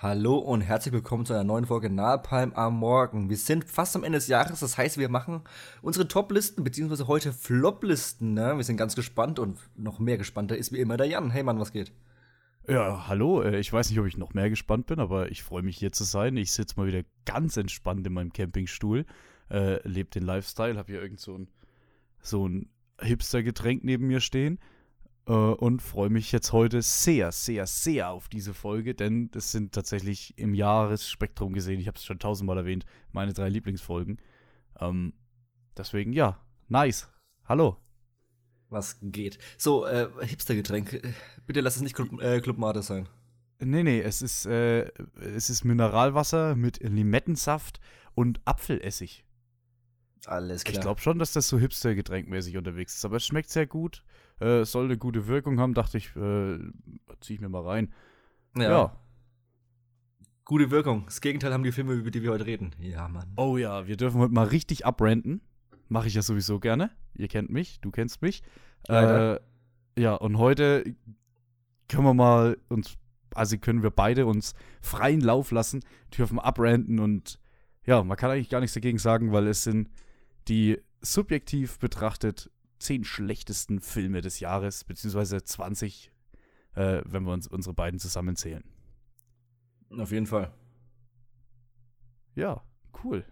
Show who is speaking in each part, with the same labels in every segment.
Speaker 1: Hallo und herzlich willkommen zu einer neuen Folge Napalm am Morgen. Wir sind fast am Ende des Jahres, das heißt, wir machen unsere Top-Listen, beziehungsweise heute Flop-Listen. Ne? Wir sind ganz gespannt und noch mehr gespannter ist wie immer der Jan. Hey Mann, was geht?
Speaker 2: Ja, hallo. Äh, ich weiß nicht, ob ich noch mehr gespannt bin, aber ich freue mich hier zu sein. Ich sitze mal wieder ganz entspannt in meinem Campingstuhl, äh, lebe den Lifestyle, habe hier irgend so ein, so ein Hipster-Getränk neben mir stehen und freue mich jetzt heute sehr, sehr, sehr auf diese Folge, denn das sind tatsächlich im Jahresspektrum gesehen, ich habe es schon tausendmal erwähnt, meine drei Lieblingsfolgen. Ähm, deswegen, ja, nice. Hallo.
Speaker 1: Was geht? So, äh, Hipster-Getränk. Bitte lass es nicht Club, äh, Club Mate sein.
Speaker 2: Nee, nee, es ist, äh, es ist Mineralwasser mit Limettensaft und Apfelessig.
Speaker 1: Alles klar.
Speaker 2: Ich glaube schon, dass das so Hipster-Getränkmäßig unterwegs ist, aber es schmeckt sehr gut. Äh, soll eine gute Wirkung haben, dachte ich, äh, ziehe ich mir mal rein.
Speaker 1: Ja. ja. Gute Wirkung. Das Gegenteil haben die Filme, über die wir heute reden. Ja, Mann.
Speaker 2: Oh ja, wir dürfen heute mal richtig abrenten. Mache ich ja sowieso gerne. Ihr kennt mich, du kennst mich. Äh, ja, und heute können wir mal uns, also können wir beide uns freien Lauf lassen, dürfen abrenten und ja, man kann eigentlich gar nichts dagegen sagen, weil es sind die subjektiv betrachtet zehn schlechtesten Filme des Jahres, beziehungsweise 20, äh, wenn wir uns unsere beiden zusammenzählen.
Speaker 1: Auf jeden Fall.
Speaker 2: Ja, cool.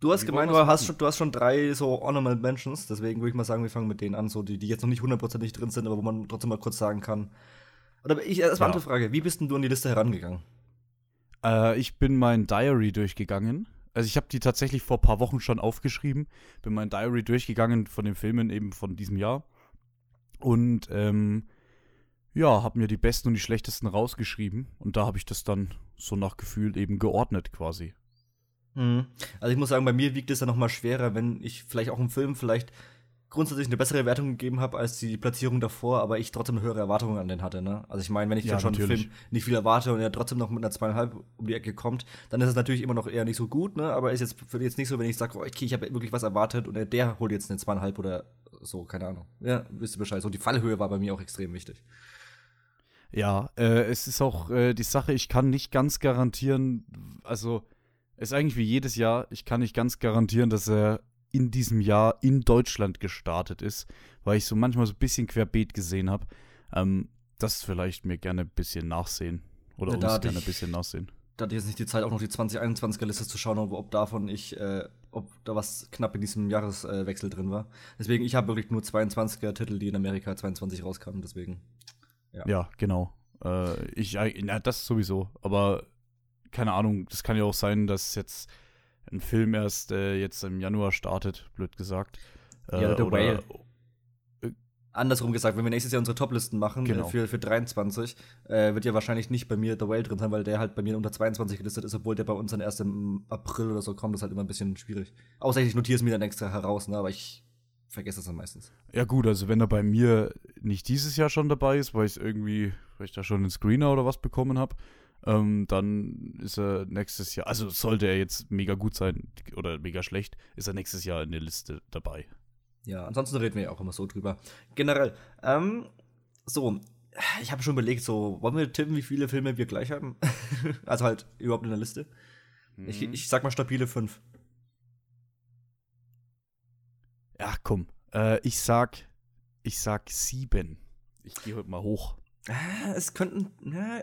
Speaker 1: Du hast Wie gemeint, du hast, schon, du hast schon drei so Honorable Mentions, deswegen würde ich mal sagen, wir fangen mit denen an, so die, die jetzt noch nicht hundertprozentig drin sind, aber wo man trotzdem mal kurz sagen kann. Oder ich, erstmal ja. andere Frage, wie bist denn du an die Liste herangegangen?
Speaker 2: Äh, ich bin mein Diary durchgegangen also ich habe die tatsächlich vor ein paar Wochen schon aufgeschrieben, bin mein Diary durchgegangen von den Filmen eben von diesem Jahr und ähm, ja, habe mir die besten und die schlechtesten rausgeschrieben und da habe ich das dann so nach Gefühl eben geordnet quasi.
Speaker 1: Mhm. Also ich muss sagen, bei mir wiegt es ja noch mal schwerer, wenn ich vielleicht auch im Film vielleicht grundsätzlich eine bessere Wertung gegeben habe als die Platzierung davor, aber ich trotzdem höhere Erwartungen an den hatte. Ne? Also ich meine, wenn ich ja, dann schon einen Film nicht viel erwarte und er trotzdem noch mit einer zweieinhalb um die Ecke kommt, dann ist es natürlich immer noch eher nicht so gut, ne? Aber ist jetzt für jetzt nicht so, wenn ich sage, oh, okay, ich habe wirklich was erwartet und der holt jetzt eine zweieinhalb oder so, keine Ahnung. Ja, wisst ihr Bescheid. So die Fallhöhe war bei mir auch extrem wichtig.
Speaker 2: Ja, äh, es ist auch äh, die Sache, ich kann nicht ganz garantieren, also ist eigentlich wie jedes Jahr, ich kann nicht ganz garantieren, dass er in diesem Jahr in Deutschland gestartet ist, weil ich so manchmal so ein bisschen querbeet gesehen habe. Ähm, das vielleicht mir gerne ein bisschen nachsehen. Oder ja, uns gerne ein bisschen nachsehen.
Speaker 1: Da hatte ich jetzt nicht die Zeit, auch noch die 2021er Liste zu schauen, ob, ob davon ich, äh, ob da was knapp in diesem Jahreswechsel drin war. Deswegen, ich habe wirklich nur 22er Titel, die in Amerika 22 rauskamen, deswegen.
Speaker 2: Ja, ja genau. Äh, ich, äh, na, das sowieso. Aber keine Ahnung, das kann ja auch sein, dass jetzt ein Film erst äh, jetzt im Januar startet, blöd gesagt.
Speaker 1: Äh, ja, The Whale. Äh, Andersrum gesagt, wenn wir nächstes Jahr unsere Toplisten machen äh, genau. für, für 23, äh, wird ja wahrscheinlich nicht bei mir The Whale drin sein, weil der halt bei mir unter 22 gelistet ist, obwohl der bei uns dann erst im April oder so kommt. Das ist halt immer ein bisschen schwierig. Außer ich notiere es mir dann extra heraus, ne? aber ich vergesse es dann meistens.
Speaker 2: Ja, gut, also wenn er bei mir nicht dieses Jahr schon dabei ist, weil ich irgendwie, weil ich da schon einen Screener oder was bekommen habe, ähm, dann ist er nächstes Jahr, also sollte er jetzt mega gut sein oder mega schlecht, ist er nächstes Jahr in der Liste dabei.
Speaker 1: Ja, ansonsten reden wir ja auch immer so drüber. Generell, ähm, so, ich habe schon überlegt, so, wollen wir tippen, wie viele Filme wir gleich haben? also halt überhaupt in der Liste. Mhm. Ich, ich sag mal stabile fünf.
Speaker 2: Ja, komm. Äh, ich sag, ich sag sieben. Ich gehe heute mal hoch.
Speaker 1: Ah, es könnten, ja,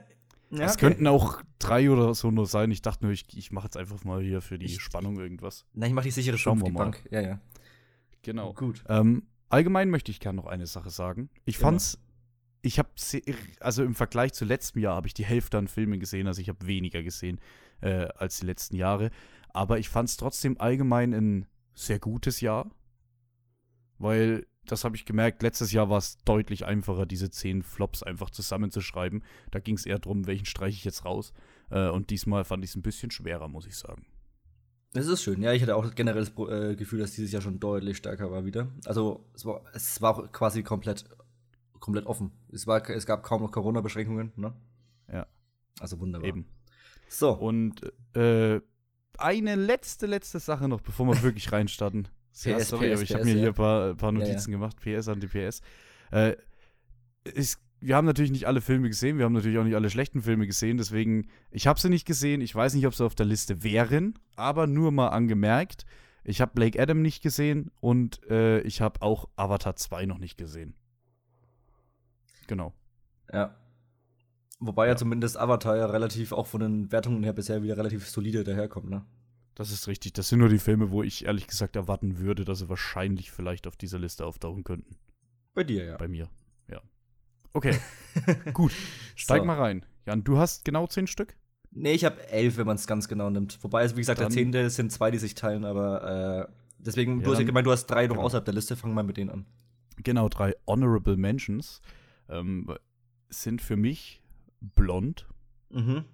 Speaker 2: ja, es okay. könnten auch drei oder so nur sein. Ich dachte nur, ich, ich mache jetzt einfach mal hier für die ich, Spannung irgendwas.
Speaker 1: Na, ich mache die sichere Schauen wir mal. Bank. Ja, ja.
Speaker 2: Genau. Gut. Ähm, allgemein möchte ich gerne noch eine Sache sagen. Ich genau. fand's, ich habe, also im Vergleich zu letztem Jahr habe ich die Hälfte an Filmen gesehen, also ich habe weniger gesehen äh, als die letzten Jahre. Aber ich fand es trotzdem allgemein ein sehr gutes Jahr, weil das habe ich gemerkt, letztes Jahr war es deutlich einfacher, diese zehn Flops einfach zusammenzuschreiben. Da ging es eher darum, welchen streiche ich jetzt raus. Äh, und diesmal fand ich es ein bisschen schwerer, muss ich sagen.
Speaker 1: Das ist schön. Ja, ich hatte auch generell das äh, Gefühl, dass dieses Jahr schon deutlich stärker war wieder. Also es war, es war auch quasi komplett, komplett offen. Es, war, es gab kaum noch Corona-Beschränkungen, ne?
Speaker 2: Ja.
Speaker 1: Also wunderbar.
Speaker 2: Eben. So. Und äh, eine letzte, letzte Sache noch, bevor wir wirklich reinstarten. PS, ja, sorry, PS, aber ich habe mir hier ein paar, paar Notizen ja, ja. gemacht. PS an die PS. Äh, es wir haben natürlich nicht alle Filme gesehen, wir haben natürlich auch nicht alle schlechten Filme gesehen, deswegen, ich habe sie nicht gesehen, ich weiß nicht, ob sie auf der Liste wären, aber nur mal angemerkt, ich habe Blake Adam nicht gesehen und äh, ich habe auch Avatar 2 noch nicht gesehen. Genau.
Speaker 1: Ja. Wobei ja. ja zumindest Avatar ja relativ, auch von den Wertungen her bisher wieder relativ solide daherkommt, ne?
Speaker 2: Das ist richtig. Das sind nur die Filme, wo ich ehrlich gesagt erwarten würde, dass sie wahrscheinlich vielleicht auf dieser Liste auftauchen könnten.
Speaker 1: Bei dir, ja.
Speaker 2: Bei mir, ja. Okay, gut. Steig so. mal rein. Jan, du hast genau zehn Stück?
Speaker 1: Nee, ich habe elf, wenn man es ganz genau nimmt. Wobei, also, wie gesagt, Dann, der zehnte sind zwei, die sich teilen, aber äh, deswegen, ja, du hast ja gemeint, du hast drei noch genau. außerhalb der Liste. Fang mal mit denen an.
Speaker 2: Genau, drei Honorable Mentions ähm, sind für mich Blond. Mhm.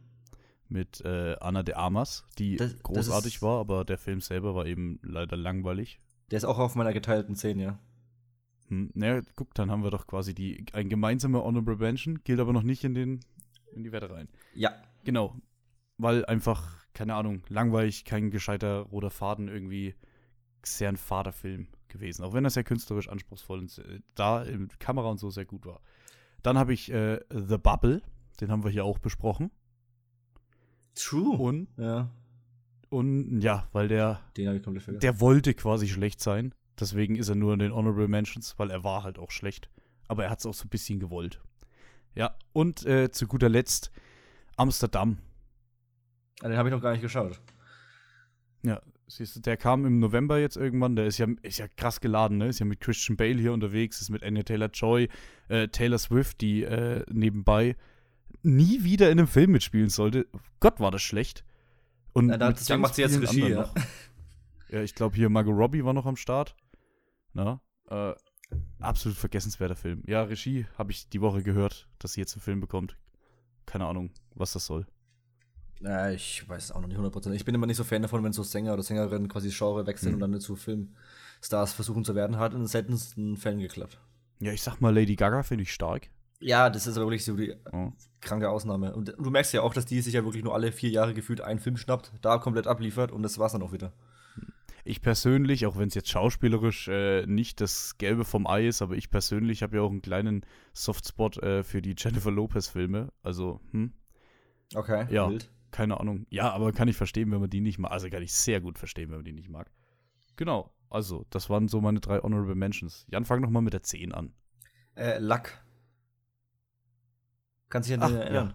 Speaker 2: Mit äh, Anna de Armas, die das, großartig das war, aber der Film selber war eben leider langweilig.
Speaker 1: Der ist auch auf meiner geteilten 10, ja.
Speaker 2: Hm, naja, guck, dann haben wir doch quasi die, ein gemeinsamer Honorable Mention, gilt aber noch nicht in, den, in die Wette rein.
Speaker 1: Ja.
Speaker 2: Genau. Weil einfach, keine Ahnung, langweilig, kein gescheiter roter Faden irgendwie sehr ein Vaterfilm gewesen. Auch wenn er sehr künstlerisch anspruchsvoll und äh, da in Kamera und so sehr gut war. Dann habe ich äh, The Bubble, den haben wir hier auch besprochen.
Speaker 1: True.
Speaker 2: Und,
Speaker 1: ja.
Speaker 2: Und ja, weil der,
Speaker 1: den ich komplett vergessen.
Speaker 2: der wollte quasi schlecht sein. Deswegen ist er nur in den Honorable Mentions, weil er war halt auch schlecht. Aber er hat es auch so ein bisschen gewollt. Ja, und äh, zu guter Letzt Amsterdam.
Speaker 1: Ah, den habe ich noch gar nicht geschaut.
Speaker 2: Ja, siehst du, der kam im November jetzt irgendwann. Der ist ja, ist ja krass geladen, ne? Ist ja mit Christian Bale hier unterwegs, ist mit Anya Taylor Joy, äh, Taylor Swift, die äh, nebenbei nie wieder in einem Film mitspielen sollte. Gott, war das schlecht.
Speaker 1: Und ja, deswegen macht sie jetzt Regie, ja.
Speaker 2: ja, ich glaube hier Margot Robbie war noch am Start. Na? Äh, absolut vergessenswerter Film. Ja, Regie habe ich die Woche gehört, dass sie jetzt einen Film bekommt. Keine Ahnung, was das soll.
Speaker 1: Ja, ich weiß auch noch nicht 100%. Ich bin immer nicht so Fan davon, wenn so Sänger oder Sängerinnen quasi Genre wechseln mhm. und dann zu Filmstars versuchen zu werden. Hat in den seltensten Fällen geklappt.
Speaker 2: Ja, ich sag mal, Lady Gaga finde ich stark.
Speaker 1: Ja, das ist aber wirklich so die oh. kranke Ausnahme. Und du merkst ja auch, dass die sich ja wirklich nur alle vier Jahre gefühlt einen Film schnappt, da komplett abliefert und das war's dann auch wieder.
Speaker 2: Ich persönlich, auch wenn es jetzt schauspielerisch äh, nicht das Gelbe vom Ei ist, aber ich persönlich habe ja auch einen kleinen Softspot äh, für die Jennifer Lopez-Filme. Also, hm.
Speaker 1: Okay,
Speaker 2: ja, wild. keine Ahnung. Ja, aber kann ich verstehen, wenn man die nicht mag. Also kann ich sehr gut verstehen, wenn man die nicht mag. Genau, also, das waren so meine drei Honorable Mentions. Jan, fang noch mal mit der 10 an.
Speaker 1: Äh, Luck. Kannst du dich an den erinnern?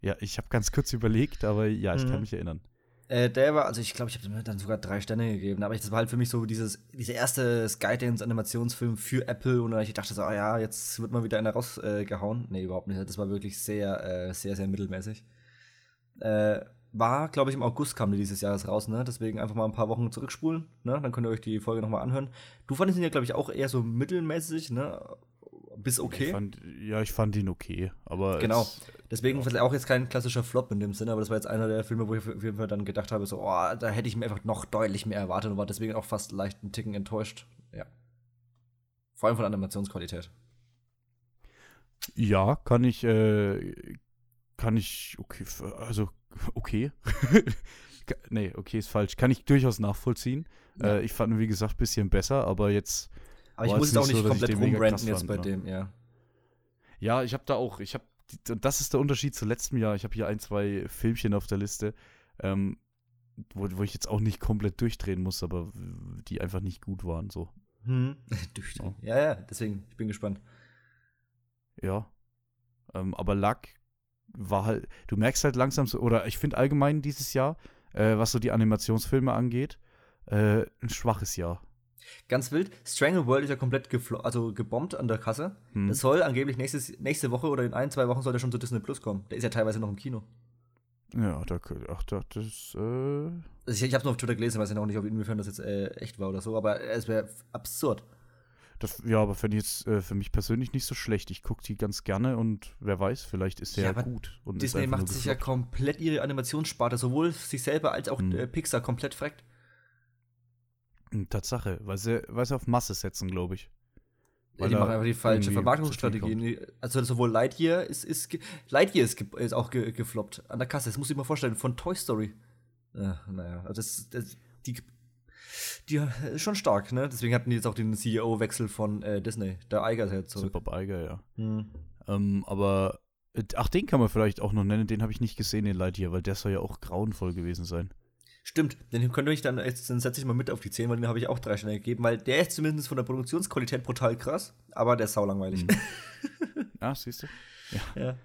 Speaker 2: Ja, ja ich habe ganz kurz überlegt, aber ja, ich mhm. kann mich erinnern.
Speaker 1: Äh, der war, also ich glaube, ich habe ihm dann sogar drei Sterne gegeben, aber das war halt für mich so dieses, dieser erste Skydance-Animationsfilm für Apple und ich dachte so, oh ja, jetzt wird mal wieder einer rausgehauen. Äh, nee, überhaupt nicht. Das war wirklich sehr, äh, sehr, sehr mittelmäßig. Äh, war, glaube ich, im August kam die dieses Jahres raus, ne? Deswegen einfach mal ein paar Wochen zurückspulen, ne? Dann könnt ihr euch die Folge nochmal anhören. Du fandest ihn ja, glaube ich, auch eher so mittelmäßig, ne? Bis okay.
Speaker 2: Ich fand, ja, ich fand ihn okay, aber.
Speaker 1: Genau. Deswegen ja. auch jetzt kein klassischer Flop in dem Sinne, aber das war jetzt einer der Filme, wo ich auf jeden Fall dann gedacht habe, so, oh, da hätte ich mir einfach noch deutlich mehr erwartet und war deswegen auch fast leicht einen Ticken enttäuscht. Ja. Vor allem von Animationsqualität.
Speaker 2: Ja, kann ich, äh, kann ich, okay, also, okay. nee, okay, ist falsch. Kann ich durchaus nachvollziehen. Ja. Äh, ich fand ihn, wie gesagt, ein bisschen besser, aber jetzt
Speaker 1: aber ich muss jetzt auch nicht so, komplett rumbranden jetzt bei ne? dem, ja.
Speaker 2: Ja, ich habe da auch, ich habe, das ist der Unterschied zu letztem Jahr. Ich habe hier ein, zwei Filmchen auf der Liste, ähm, wo, wo ich jetzt auch nicht komplett durchdrehen muss, aber die einfach nicht gut waren, so.
Speaker 1: Hm, durchdrehen. Ja. ja, ja, deswegen, ich bin gespannt.
Speaker 2: Ja. Ähm, aber Luck war halt, du merkst halt langsam so, oder ich finde allgemein dieses Jahr, äh, was so die Animationsfilme angeht, äh, ein schwaches Jahr.
Speaker 1: Ganz wild. Strangle World ist ja komplett also gebombt an der Kasse. Hm. Das soll angeblich nächstes, nächste Woche oder in ein, zwei Wochen soll der schon zu Disney Plus kommen. Der ist ja teilweise noch im Kino.
Speaker 2: Ja, da, ach, das, äh. Also
Speaker 1: ich, ich hab's nur auf Twitter gelesen, weiß ja noch nicht, ob inwiefern das jetzt äh, echt war oder so, aber es wäre absurd.
Speaker 2: Das, ja, aber fände ich jetzt äh, für mich persönlich nicht so schlecht. Ich gucke die ganz gerne und wer weiß, vielleicht ist der ja, gut.
Speaker 1: Disney macht sich ja komplett ihre Animationssparte, sowohl sich selber als auch hm. äh, Pixar komplett freckt.
Speaker 2: Tatsache, weil sie, weil sie auf Masse setzen, glaube ich.
Speaker 1: Ja, die machen einfach die falsche Vermarktungsstrategie. Also sowohl Lightyear ist, ist Lightyear ist, ist auch ge, gefloppt an der Kasse. Das muss ich mir vorstellen, von Toy Story. Ja, naja, also das, das, die, die ist schon stark, ne? Deswegen hatten die jetzt auch den CEO-Wechsel von äh, Disney, der Eiger jetzt
Speaker 2: zurück. Super Eiger, ja. Hm. Ähm, aber, äh, ach, den kann man vielleicht auch noch nennen, den habe ich nicht gesehen, den Lightyear, weil der soll ja auch grauenvoll gewesen sein.
Speaker 1: Stimmt, den könnte ich dann, jetzt, dann setze ich mal mit auf die 10, weil den habe ich auch drei Sterne gegeben, weil der ist zumindest von der Produktionsqualität brutal krass, aber der ist saulangweilig. Mhm.
Speaker 2: ah, siehst du? Ja. ja.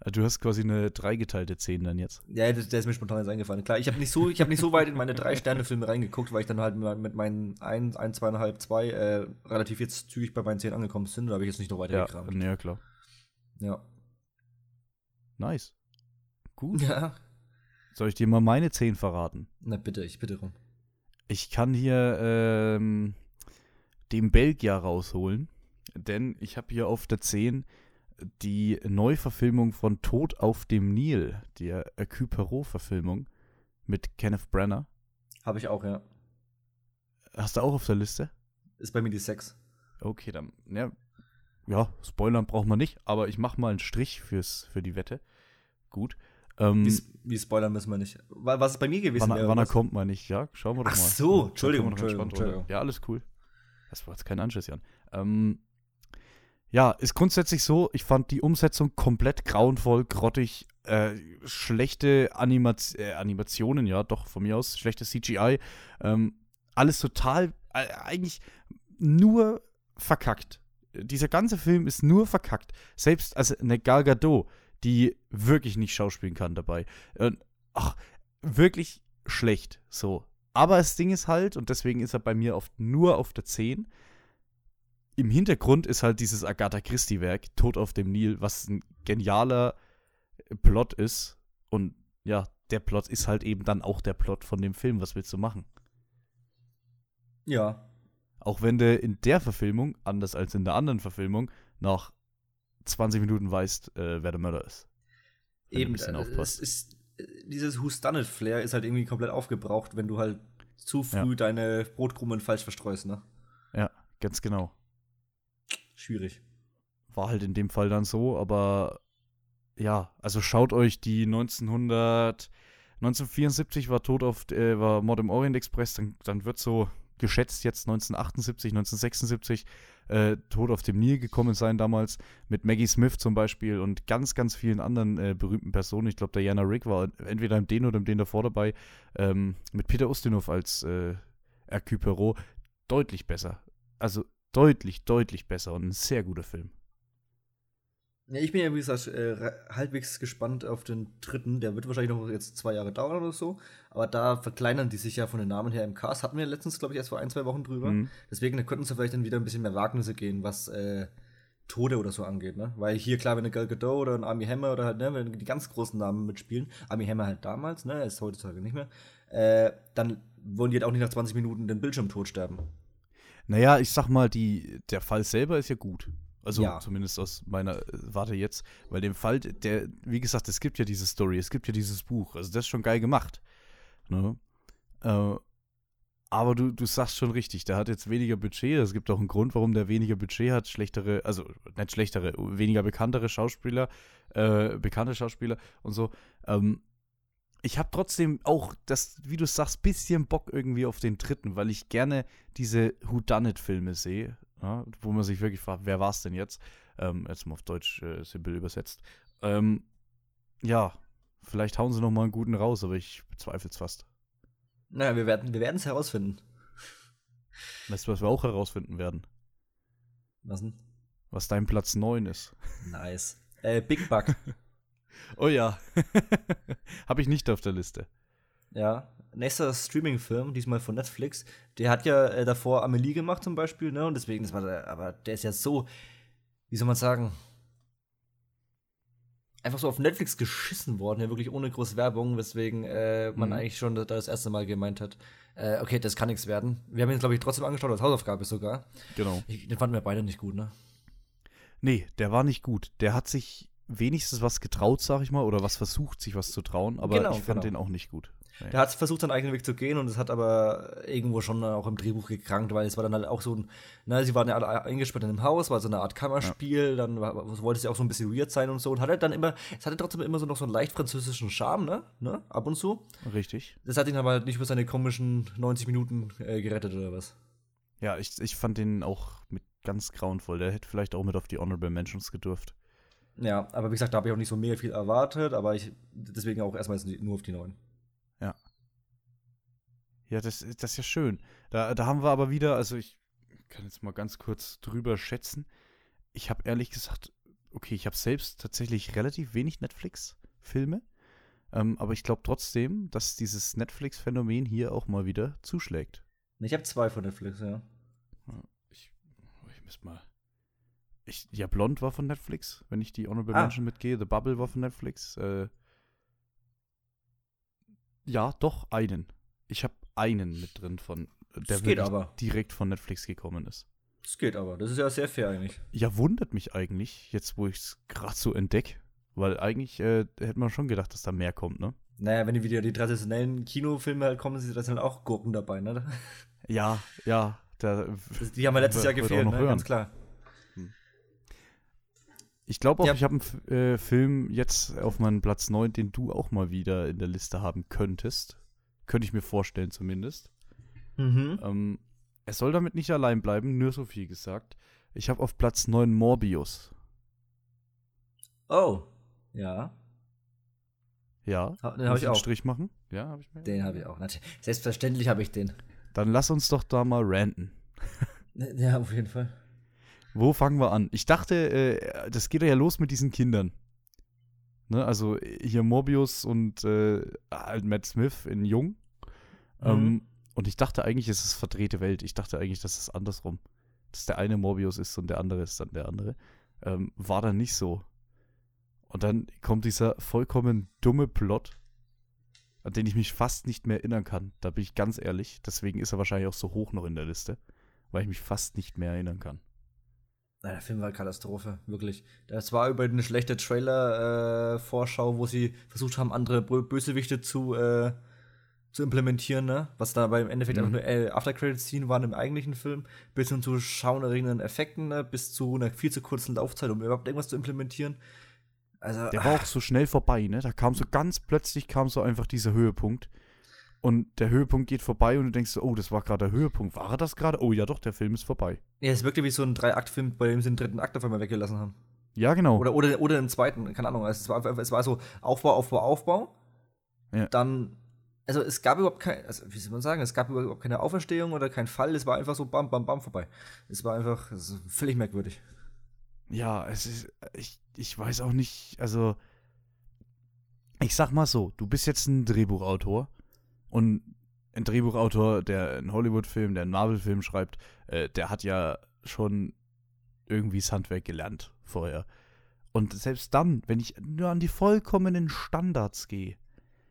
Speaker 2: Ah, du hast quasi eine dreigeteilte 10 dann jetzt.
Speaker 1: Ja, der, der ist mir spontan jetzt eingefallen. Klar, ich habe nicht, so, hab nicht so weit in meine drei-Sterne-Filme reingeguckt, weil ich dann halt mit meinen 1, 1 2,5, 2 äh, relativ jetzt zügig bei meinen 10 angekommen bin. Da habe ich jetzt nicht noch weiter
Speaker 2: ja, gekramt. Ja, klar.
Speaker 1: Ja.
Speaker 2: Nice. Gut. Ja. Soll ich dir mal meine 10 verraten?
Speaker 1: Na bitte, ich bitte rum.
Speaker 2: Ich kann hier ähm, den Belgier rausholen, denn ich habe hier auf der 10 die Neuverfilmung von Tod auf dem Nil, der Hercule Poirot-Verfilmung mit Kenneth Brenner.
Speaker 1: Habe ich auch, ja.
Speaker 2: Hast du auch auf der Liste?
Speaker 1: Ist bei mir die 6.
Speaker 2: Okay, dann, ja, ja, spoilern braucht man nicht, aber ich mache mal einen Strich fürs, für die Wette. Gut.
Speaker 1: Ähm, wie, wie, spoilern müssen wir nicht? Was ist bei mir gewesen
Speaker 2: wann, wäre? Wann er kommt man nicht, ja? Schauen wir doch
Speaker 1: Ach
Speaker 2: mal.
Speaker 1: Ach so, Entschuldigung, Entschuldigung,
Speaker 2: Entschuldigung. Ja, alles cool. Das war jetzt kein Anschiss, Jan. Ähm, ja, ist grundsätzlich so, ich fand die Umsetzung komplett grauenvoll, grottig, äh, schlechte Anima äh, Animationen, ja, doch, von mir aus, schlechte CGI. Ähm, alles total, äh, eigentlich nur verkackt. Dieser ganze Film ist nur verkackt. Selbst also eine Gal Gadot, die wirklich nicht schauspielen kann dabei. Äh, ach, wirklich schlecht, so. Aber das Ding ist halt, und deswegen ist er bei mir oft nur auf der 10, im Hintergrund ist halt dieses Agatha Christie-Werk, Tod auf dem Nil, was ein genialer Plot ist. Und ja, der Plot ist halt eben dann auch der Plot von dem Film. Was willst du machen?
Speaker 1: Ja.
Speaker 2: Auch wenn du in der Verfilmung, anders als in der anderen Verfilmung, nach 20 Minuten weißt, äh, wer der Mörder ist.
Speaker 1: Eben, äh, es ist, äh, dieses Who's Done It Flair ist halt irgendwie komplett aufgebraucht, wenn du halt zu früh ja. deine Brotkrumen falsch verstreust, ne?
Speaker 2: Ja, ganz genau
Speaker 1: schwierig.
Speaker 2: War halt in dem Fall dann so, aber ja, also schaut euch die 1900, 1974 war Tod auf, äh, war Mord im Orient Express, dann, dann wird so geschätzt jetzt 1978, 1976 äh, Tod auf dem Nil gekommen sein damals mit Maggie Smith zum Beispiel und ganz, ganz vielen anderen äh, berühmten Personen. Ich glaube, Diana Rick war entweder im den oder im den davor dabei. Ähm, mit Peter Ustinov als äh, Hercule Perot deutlich besser. Also deutlich, deutlich besser und ein sehr guter Film.
Speaker 1: Ja, ich bin ja, wie gesagt, äh, halbwegs gespannt auf den dritten. Der wird wahrscheinlich noch jetzt zwei Jahre dauern oder so. Aber da verkleinern die sich ja von den Namen her im Cast. Hatten wir letztens, glaube ich, erst vor ein, zwei Wochen drüber. Mhm. Deswegen könnten sie vielleicht dann wieder ein bisschen mehr Wagnisse gehen, was äh, Tode oder so angeht, ne? Weil hier, klar, wenn eine Gal Gadot oder ein Army Hammer oder halt, ne, wenn die ganz großen Namen mitspielen, Army Hammer halt damals, ne, ist heutzutage nicht mehr, äh, dann wollen die halt auch nicht nach 20 Minuten den Bildschirm tot sterben.
Speaker 2: Naja, ich sag mal, die, der Fall selber ist ja gut. Also ja. zumindest aus meiner äh, Warte jetzt. Weil dem Fall, der, wie gesagt, es gibt ja diese Story, es gibt ja dieses Buch. Also das ist schon geil gemacht. Ne? Äh, aber du, du sagst schon richtig, der hat jetzt weniger Budget. Es gibt auch einen Grund, warum der weniger Budget hat. Schlechtere, also nicht schlechtere, weniger bekanntere Schauspieler, äh, bekannte Schauspieler und so. Ähm, ich habe trotzdem auch das, wie du sagst, bisschen Bock irgendwie auf den dritten, weil ich gerne diese Whodunit-Filme sehe, ja, wo man sich wirklich fragt, wer war es denn jetzt? Ähm, jetzt mal auf Deutsch äh, simpel übersetzt. Ähm, ja, vielleicht hauen sie noch mal einen guten raus, aber ich bezweifle es fast.
Speaker 1: Naja, wir werden wir es herausfinden.
Speaker 2: Weißt du, was wir auch herausfinden werden?
Speaker 1: Was denn?
Speaker 2: Was dein Platz 9 ist.
Speaker 1: Nice. Äh, Big Bug.
Speaker 2: Oh ja. Habe ich nicht auf der Liste.
Speaker 1: Ja. Nächster Streaming-Film, diesmal von Netflix. Der hat ja äh, davor Amelie gemacht zum Beispiel, ne? Und deswegen, das war der, aber der ist ja so, wie soll man sagen, einfach so auf Netflix geschissen worden, ja wirklich ohne große Werbung, weswegen äh, man mhm. eigentlich schon da das erste Mal gemeint hat, äh, okay, das kann nichts werden. Wir haben ihn, glaube ich, trotzdem angeschaut als Hausaufgabe sogar.
Speaker 2: Genau.
Speaker 1: Ich, den fanden wir beide nicht gut, ne?
Speaker 2: Nee, der war nicht gut. Der hat sich wenigstens was getraut, sag ich mal, oder was versucht, sich was zu trauen, aber genau, ich fand genau. den auch nicht gut.
Speaker 1: Nee. Der hat versucht, seinen eigenen Weg zu gehen und es hat aber irgendwo schon auch im Drehbuch gekrankt, weil es war dann halt auch so ein, na, sie waren ja alle eingesperrt in einem Haus, war so eine Art Kammerspiel, ja. dann war, wollte ja auch so ein bisschen weird sein und so und hat halt dann immer, es hatte trotzdem immer so noch so einen leicht französischen Charme, ne, ne, ab und zu.
Speaker 2: Richtig.
Speaker 1: Das hat ihn aber halt nicht für seine komischen 90 Minuten äh, gerettet oder was.
Speaker 2: Ja, ich, ich fand den auch mit ganz grauenvoll, der hätte vielleicht auch mit auf die Honorable Mentions gedurft.
Speaker 1: Ja, aber wie gesagt, da habe ich auch nicht so mega viel erwartet, aber ich deswegen auch erstmal nur auf die neuen.
Speaker 2: Ja. Das, das ist ja schön. Da, da haben wir aber wieder, also ich kann jetzt mal ganz kurz drüber schätzen. Ich habe ehrlich gesagt, okay, ich habe selbst tatsächlich relativ wenig Netflix-Filme. Ähm, aber ich glaube trotzdem, dass dieses Netflix-Phänomen hier auch mal wieder zuschlägt.
Speaker 1: Ich habe zwei von Netflix, ja.
Speaker 2: Ich, ich muss mal. Ich, ja, Blond war von Netflix, wenn ich die Honorable ah. Mention mitgehe. The Bubble war von Netflix. Äh, ja, doch, einen. Ich habe einen mit drin von, der
Speaker 1: geht aber.
Speaker 2: direkt von Netflix gekommen ist.
Speaker 1: Das geht aber. Das ist ja sehr fair eigentlich.
Speaker 2: Ja, wundert mich eigentlich, jetzt wo ich es gerade so entdecke. Weil eigentlich äh, hätte man schon gedacht, dass da mehr kommt, ne?
Speaker 1: Naja, wenn die wieder die traditionellen Kinofilme halt kommen, sind da dann auch Gurken dabei, ne?
Speaker 2: Ja, ja. Da,
Speaker 1: die haben ja letztes Jahr gefehlt, ne? ganz klar. Hm.
Speaker 2: Ich glaube auch, ja. ich habe einen äh, Film jetzt auf meinem Platz 9, den du auch mal wieder in der Liste haben könntest. Könnte ich mir vorstellen zumindest. Mhm. Ähm, er soll damit nicht allein bleiben, nur so viel gesagt. Ich habe auf Platz 9 Morbius.
Speaker 1: Oh, ja.
Speaker 2: Ja.
Speaker 1: Den habe ich auch.
Speaker 2: Strich machen? Ja,
Speaker 1: habe ich mir. Den habe ich auch. Selbstverständlich habe ich den.
Speaker 2: Dann lass uns doch da mal ranten.
Speaker 1: ja, auf jeden Fall.
Speaker 2: Wo fangen wir an? Ich dachte, äh, das geht ja los mit diesen Kindern. Ne, also hier Morbius und äh, halt Matt Smith in Jung. Mhm. Ähm, und ich dachte eigentlich, es ist verdrehte Welt. Ich dachte eigentlich, das ist andersrum. Dass der eine Morbius ist und der andere ist dann der andere. Ähm, war dann nicht so. Und dann kommt dieser vollkommen dumme Plot, an den ich mich fast nicht mehr erinnern kann. Da bin ich ganz ehrlich. Deswegen ist er wahrscheinlich auch so hoch noch in der Liste, weil ich mich fast nicht mehr erinnern kann.
Speaker 1: Na, der Film war eine Katastrophe, wirklich. Das war über eine schlechte Trailer-Vorschau, äh, wo sie versucht haben, andere Bösewichte zu, äh, zu implementieren, ne? Was da beim Endeffekt mhm. einfach nur äh, After-Credit-Scene waren im eigentlichen Film, bis hin zu schaunerregenden Effekten, ne? bis zu einer viel zu kurzen Laufzeit, um überhaupt irgendwas zu implementieren.
Speaker 2: Also, der war auch so schnell vorbei, ne? Da kam so ganz plötzlich kam so einfach dieser Höhepunkt. Und der Höhepunkt geht vorbei und du denkst oh, das war gerade der Höhepunkt. War er das gerade? Oh ja, doch, der Film ist vorbei.
Speaker 1: Ja, es wirkte wie so ein Drei-Akt-Film, bei dem sie den dritten Akt auf einmal weggelassen haben.
Speaker 2: Ja, genau.
Speaker 1: Oder, oder, oder den zweiten, keine Ahnung. Es war, es war so Aufbau, Aufbau, Aufbau. Ja. Dann, also es gab überhaupt kein, also wie soll man sagen, es gab überhaupt keine Auferstehung oder kein Fall. Es war einfach so bam, bam, bam vorbei. Es war einfach völlig merkwürdig.
Speaker 2: Ja, es ist, ich, ich weiß auch nicht, also, ich sag mal so, du bist jetzt ein Drehbuchautor und ein Drehbuchautor, der einen Hollywood-Film, der einen Marvel-Film schreibt, äh, der hat ja schon irgendwie das Handwerk gelernt vorher. Und selbst dann, wenn ich nur an die vollkommenen Standards gehe,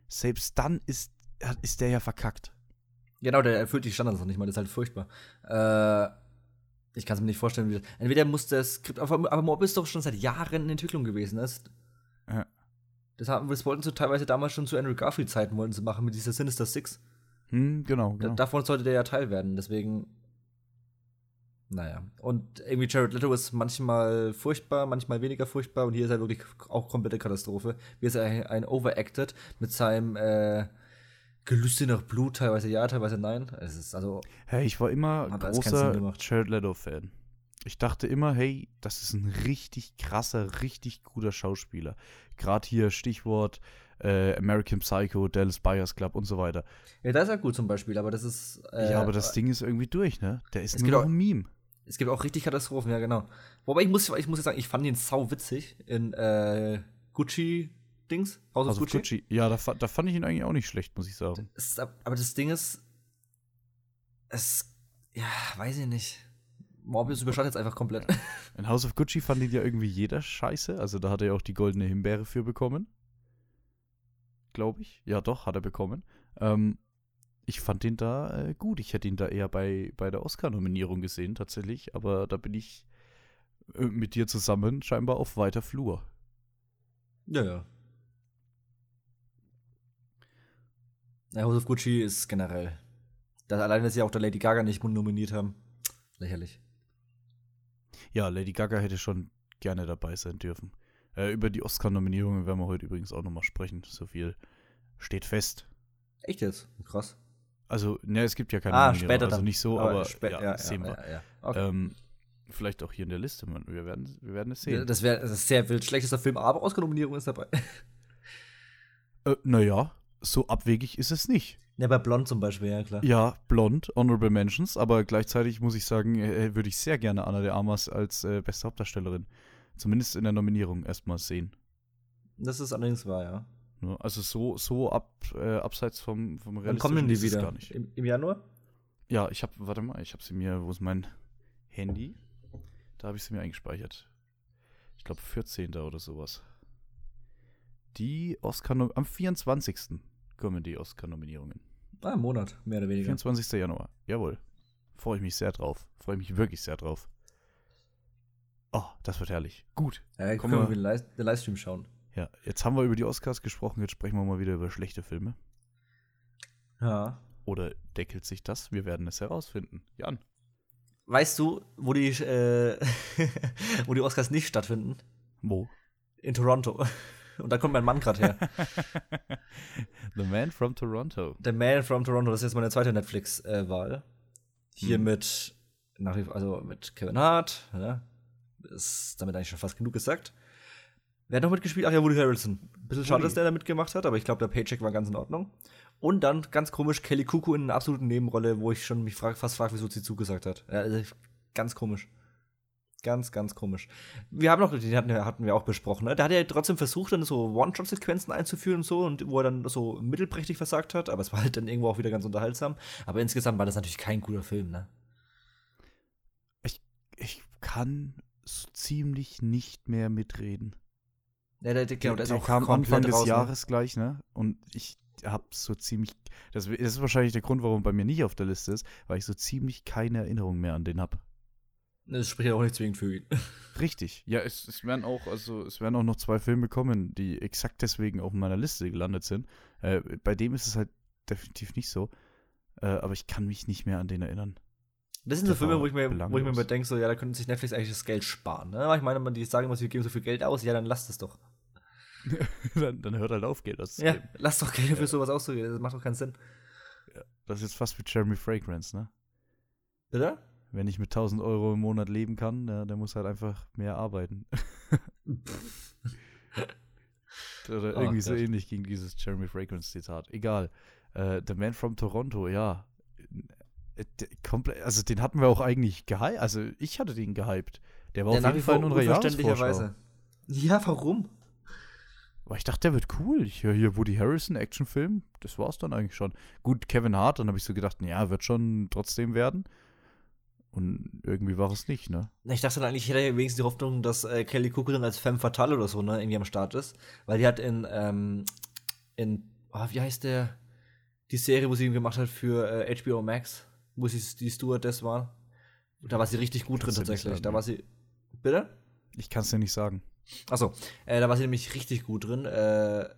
Speaker 2: selbst dann ist, ist der ja verkackt.
Speaker 1: Genau, der erfüllt die Standards noch nicht mal, das ist halt furchtbar. Äh, ich kann es mir nicht vorstellen, wie das. Entweder muss das Skript, aber, aber Mob ist doch schon seit Jahren in Entwicklung gewesen. Das, ja. Das, haben, das wollten sie teilweise damals schon zu Andrew Garfield-Zeiten wollten sie machen mit dieser Sinister Six.
Speaker 2: Hm, genau, genau.
Speaker 1: Da, davon sollte der ja Teil werden, deswegen. Naja. Und irgendwie Jared Leto ist manchmal furchtbar, manchmal weniger furchtbar und hier ist er wirklich auch komplette Katastrophe. Wie ist er ein, ein Overacted mit seinem äh, Gelüste nach Blut, teilweise ja, teilweise nein. Es ist also.
Speaker 2: Hey, ich war immer großer Jared Leto-Fan. Ich dachte immer, hey, das ist ein richtig krasser, richtig guter Schauspieler. Gerade hier Stichwort äh, American Psycho, Dallas Buyers Club und so weiter.
Speaker 1: Ja, das ist ja gut zum Beispiel, aber das ist.
Speaker 2: Äh, ja, aber das Ding ist irgendwie durch, ne? Der ist nur noch ein Meme.
Speaker 1: Es gibt auch richtig Katastrophen, ja, genau. Wobei ich muss, ich muss jetzt sagen, ich fand ihn sau witzig in äh, Gucci Dings,
Speaker 2: House of Gucci. Gucci. Ja, da, da, fand ich ihn eigentlich auch nicht schlecht, muss ich sagen.
Speaker 1: Das, aber das Ding ist, es, ja, weiß ich nicht. Morbius überschattet jetzt einfach komplett.
Speaker 2: In House of Gucci fand ihn ja irgendwie jeder scheiße. Also da hat er ja auch die goldene Himbeere für bekommen. Glaube ich. Ja, doch, hat er bekommen. Ähm, ich fand ihn da äh, gut. Ich hätte ihn da eher bei, bei der Oscar-Nominierung gesehen, tatsächlich. Aber da bin ich äh, mit dir zusammen scheinbar auf weiter Flur.
Speaker 1: Ja, ja. Ja, House of Gucci ist generell. Das, allein, dass sie auch der Lady Gaga nicht nominiert haben. Lächerlich.
Speaker 2: Ja, Lady Gaga hätte schon gerne dabei sein dürfen. Äh, über die Oscar-Nominierungen werden wir heute übrigens auch nochmal sprechen. So viel steht fest.
Speaker 1: Echt jetzt? Krass.
Speaker 2: Also, ne, es gibt ja keine
Speaker 1: ah, Nominierung, später
Speaker 2: also nicht so, aber, aber spä ja, ja, sehen wir.
Speaker 1: Okay. Ähm,
Speaker 2: vielleicht auch hier in der Liste. Man. Wir, werden, wir werden es sehen.
Speaker 1: Das wäre sehr wild. Schlechtester Film, aber Oscar-Nominierung ist dabei.
Speaker 2: Äh, naja, so abwegig ist es nicht.
Speaker 1: Ja, bei Blond zum Beispiel, ja klar.
Speaker 2: Ja, Blond, Honorable Mentions, aber gleichzeitig muss ich sagen, äh, würde ich sehr gerne Anna de Armas als äh, beste Hauptdarstellerin, zumindest in der Nominierung, erstmal sehen.
Speaker 1: Das ist allerdings wahr, ja.
Speaker 2: Also so, so ab, äh, abseits vom, vom
Speaker 1: Realistischen Wann kommen die wieder? Gar nicht. Im, Im, Januar?
Speaker 2: Ja, ich habe, warte mal, ich habe sie mir, wo ist mein Handy? Da habe ich sie mir eingespeichert. Ich glaube 14. oder sowas. Die Oscar, am 24 kommen die Oscar-Nominierungen.
Speaker 1: Ah, im Monat, mehr oder weniger.
Speaker 2: 24. Januar, jawohl. Freue ich mich sehr drauf. Freue mich wirklich sehr drauf. Oh, das wird herrlich. Gut.
Speaker 1: Ja, können wir den, Live den Livestream schauen.
Speaker 2: Ja, jetzt haben wir über die Oscars gesprochen, jetzt sprechen wir mal wieder über schlechte Filme.
Speaker 1: Ja.
Speaker 2: Oder deckelt sich das? Wir werden es herausfinden. Jan.
Speaker 1: Weißt du, wo die, äh, wo die Oscars nicht stattfinden?
Speaker 2: Wo?
Speaker 1: In Toronto. Und da kommt mein Mann gerade her.
Speaker 2: The Man from Toronto.
Speaker 1: The Man from Toronto, das ist jetzt meine zweite Netflix-Wahl. Hier hm. mit, nach, also mit Kevin Hart, ja, ist damit eigentlich schon fast genug gesagt. Wer hat noch mitgespielt? Ach ja, Woody Harrelson. Ein bisschen schade, dass der da mitgemacht hat, aber ich glaube, der Paycheck war ganz in Ordnung. Und dann, ganz komisch, Kelly Kuku in einer absoluten Nebenrolle, wo ich schon mich frag, fast frage, wieso sie zugesagt hat. Ja, also, ganz komisch. Ganz, ganz komisch. Wir haben noch, den hatten, hatten wir auch besprochen, ne? Da hat er trotzdem versucht, dann so One-Shot-Sequenzen einzuführen und so, und wo er dann so mittelprächtig versagt hat, aber es war halt dann irgendwo auch wieder ganz unterhaltsam. Aber insgesamt war das natürlich kein guter Film, ne?
Speaker 2: Ich, ich kann so ziemlich nicht mehr mitreden.
Speaker 1: Ja, der, genau,
Speaker 2: der, der, der kam Anfang des ne? Jahres gleich, ne? Und ich habe so ziemlich, das ist wahrscheinlich der Grund, warum bei mir nicht auf der Liste ist, weil ich so ziemlich keine Erinnerung mehr an den habe.
Speaker 1: Das spricht ja auch nicht zwingend für ihn.
Speaker 2: Richtig. Ja, es, es werden auch, also es werden auch noch zwei Filme kommen, die exakt deswegen auf meiner Liste gelandet sind. Äh, bei dem ist es halt definitiv nicht so. Äh, aber ich kann mich nicht mehr an den erinnern.
Speaker 1: Das sind so Filme, wo ich mir, wo ich mir immer denke, so, ja, da könnte sich Netflix eigentlich das Geld sparen. Ne? Ich meine, wenn die sagen immer, wir geben so viel Geld aus, ja, dann lasst es doch.
Speaker 2: dann, dann, hört halt auf, Geld
Speaker 1: auszugeben. Ja, lass doch Geld für ja. sowas auszugeben, das macht doch keinen Sinn.
Speaker 2: Ja, das ist jetzt fast wie Jeremy Fragrance, ne?
Speaker 1: Bitte?
Speaker 2: Wenn ich mit 1000 Euro im Monat leben kann, der, der muss halt einfach mehr arbeiten. Oder irgendwie oh, so ähnlich ging dieses Jeremy Fragrance Zitat. Egal. Äh, The Man from Toronto, ja. Äh, komplett, also den hatten wir auch eigentlich gehypt. Also ich hatte den gehypt. Der war der auf jeden Fall in unserer Jahresvorschau.
Speaker 1: Ja, warum?
Speaker 2: Aber ich dachte, der wird cool. Ich höre hier Woody Harrison, Actionfilm. Das war's dann eigentlich schon. Gut, Kevin Hart, dann habe ich so gedacht, ja, wird schon trotzdem werden. Und irgendwie war es nicht, ne?
Speaker 1: Ich dachte dann eigentlich, ich hätte wenigstens die Hoffnung, dass äh, Kelly Cookerin als Femme Fatale oder so, ne, irgendwie am Start ist. Weil die hat in, ähm, in, oh, wie heißt der, die Serie, wo sie ihn gemacht hat für äh, HBO Max, wo sie die Stewardess war. Da war sie richtig gut drin tatsächlich. Sagen, da war sie. Bitte?
Speaker 2: Ich kann es dir nicht sagen.
Speaker 1: Achso, äh, da war sie nämlich richtig gut drin. Äh,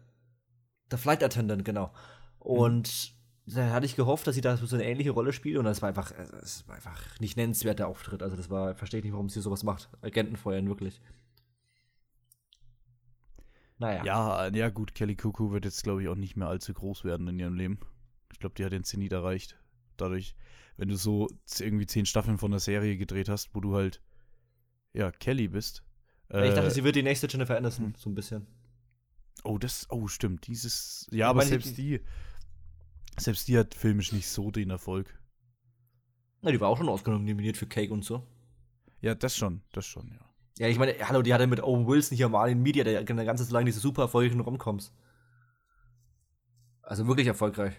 Speaker 1: der Flight Attendant, genau. Und mhm da hatte ich gehofft, dass sie da so eine ähnliche Rolle spielt und das war einfach, das war einfach nicht nennenswerter Auftritt. Also das war, verstehe ich nicht, warum sie sowas macht. Agenten feuern, wirklich.
Speaker 2: Naja. Ja, ja gut, Kelly Cuckoo wird jetzt, glaube ich, auch nicht mehr allzu groß werden in ihrem Leben. Ich glaube, die hat den Zenit erreicht. Dadurch, wenn du so irgendwie zehn Staffeln von der Serie gedreht hast, wo du halt, ja, Kelly bist.
Speaker 1: Äh, ich dachte, sie wird die nächste Jennifer Anderson, hm. so ein bisschen.
Speaker 2: Oh, das, oh, stimmt. Dieses, ja, aber selbst die, selbst die hat filmisch nicht so den Erfolg.
Speaker 1: Na, die war auch schon Oscar nominiert für Cake und so.
Speaker 2: Ja, das schon, das schon, ja.
Speaker 1: Ja, ich meine, hallo, die hatte mit Owen Wilson hier mal in Media, der ganze so lange diese super erfolgreichen Romcoms. Also wirklich erfolgreich.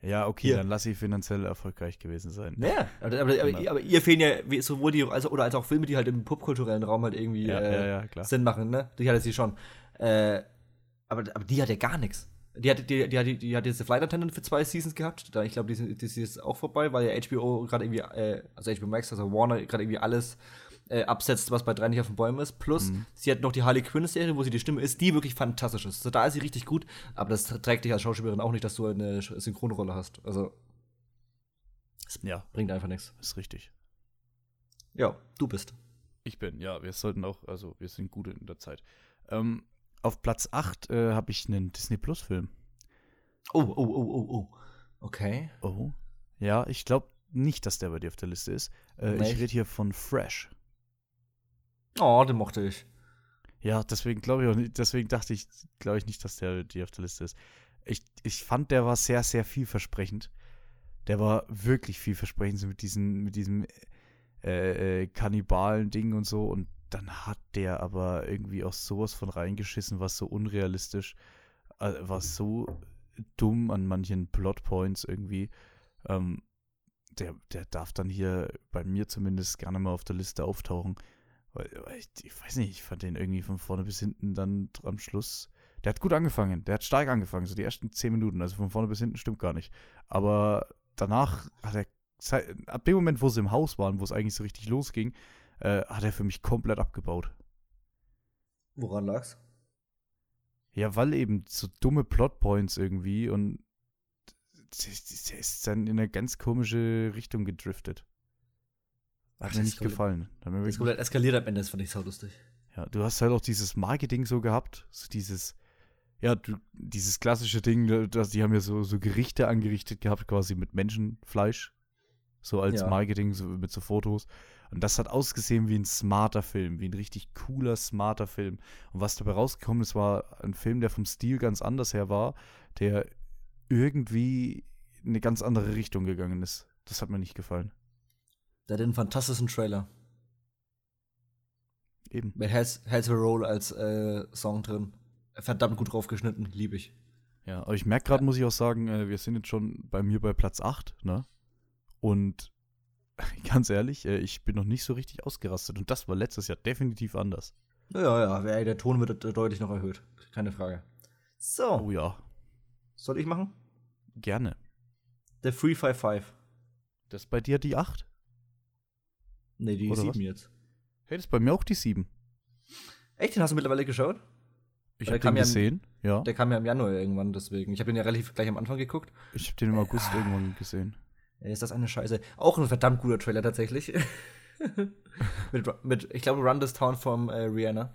Speaker 2: Ja, okay, hier. dann lass sie finanziell erfolgreich gewesen sein.
Speaker 1: Ja, aber, aber, aber, aber ihr fehlen ja sowohl die, also, oder als auch Filme, die halt im popkulturellen Raum halt irgendwie
Speaker 2: ja,
Speaker 1: äh,
Speaker 2: ja, ja,
Speaker 1: Sinn machen, ne? Die hatte sie schon. Äh, aber, aber die hat ja gar nichts. Die hat, die, die, die, die hat jetzt Flight Attendant für zwei Seasons gehabt. Da, ich glaube, die, die ist auch vorbei, weil ja HBO gerade irgendwie, äh, also HBO Max, also Warner, gerade irgendwie alles äh, absetzt, was bei drei nicht auf den Bäumen ist. Plus, mhm. sie hat noch die Harley Quinn-Serie, wo sie die Stimme ist, die wirklich fantastisch ist. Also, da ist sie richtig gut, aber das trägt dich als Schauspielerin auch nicht, dass du eine Synchronrolle hast. Also,
Speaker 2: ja.
Speaker 1: bringt einfach nichts.
Speaker 2: Ist richtig.
Speaker 1: Ja, du bist.
Speaker 2: Ich bin, ja. Wir sollten auch, also, wir sind gut in der Zeit. Ähm, auf Platz 8 äh, habe ich einen Disney Plus Film.
Speaker 1: Oh, oh, oh, oh, oh. Okay.
Speaker 2: Oh. Ja, ich glaube, nicht, dass der bei dir auf der Liste ist. Äh, ich rede hier von Fresh.
Speaker 1: Oh, den mochte ich.
Speaker 2: Ja, deswegen glaube ich auch nicht, deswegen dachte ich, glaube ich nicht, dass der dir auf der Liste ist. Ich, ich fand, der war sehr, sehr vielversprechend. Der war wirklich vielversprechend, so mit, diesen, mit diesem äh, äh, Kannibalen-Ding und so. Und dann hat der aber irgendwie auch sowas von reingeschissen, was so unrealistisch, äh, was so dumm an manchen Plotpoints irgendwie. Ähm, der, der darf dann hier bei mir zumindest gerne mal auf der Liste auftauchen. Weil, ich, ich, weiß nicht, ich fand den irgendwie von vorne bis hinten dann am Schluss. Der hat gut angefangen, der hat stark angefangen, so die ersten zehn Minuten. Also von vorne bis hinten stimmt gar nicht. Aber danach hat er, ab dem Moment, wo sie im Haus waren, wo es eigentlich so richtig losging, äh, hat er für mich komplett abgebaut.
Speaker 1: Woran lag's?
Speaker 2: Ja, weil eben so dumme Plotpoints irgendwie und der ist dann in eine ganz komische Richtung gedriftet. Hat Ach, mir nicht gefallen.
Speaker 1: Hat mir ist komplett eskaliert am Ende, das fand ich sau lustig.
Speaker 2: Ja, du hast halt auch dieses Marketing so gehabt, so dieses, ja, du, dieses klassische Ding, dass die haben ja so, so Gerichte angerichtet gehabt, quasi mit Menschenfleisch. So als ja. Marketing, so mit so Fotos. Und das hat ausgesehen wie ein smarter Film, wie ein richtig cooler, smarter Film. Und was dabei rausgekommen ist, war ein Film, der vom Stil ganz anders her war, der irgendwie in eine ganz andere Richtung gegangen ist. Das hat mir nicht gefallen.
Speaker 1: Der hat einen fantastischen Trailer.
Speaker 2: Eben.
Speaker 1: Mit Has, Has a Roll als äh, Song drin. Verdammt gut draufgeschnitten, liebe ich.
Speaker 2: Ja, aber ich merke gerade, ja. muss ich auch sagen, äh, wir sind jetzt schon bei mir bei Platz 8, ne? Und ganz ehrlich, äh, ich bin noch nicht so richtig ausgerastet. Und das war letztes Jahr definitiv anders.
Speaker 1: Ja, ja, der Ton wird deutlich noch erhöht. Keine Frage. So.
Speaker 2: Oh ja.
Speaker 1: Soll ich machen?
Speaker 2: Gerne.
Speaker 1: Der 355.
Speaker 2: Das ist bei dir die 8?
Speaker 1: Nee, die 7 jetzt.
Speaker 2: Hey, das ist bei mir auch die 7.
Speaker 1: Echt? Den hast du mittlerweile geschaut?
Speaker 2: Ich habe den gesehen, ja,
Speaker 1: Der kam ja im Januar irgendwann, deswegen. Ich habe den ja relativ gleich am Anfang geguckt.
Speaker 2: Ich habe den im August äh, irgendwann gesehen.
Speaker 1: Ist das eine Scheiße. Auch ein verdammt guter Trailer tatsächlich. mit, mit, ich glaube, Run This Town vom äh, Rihanna.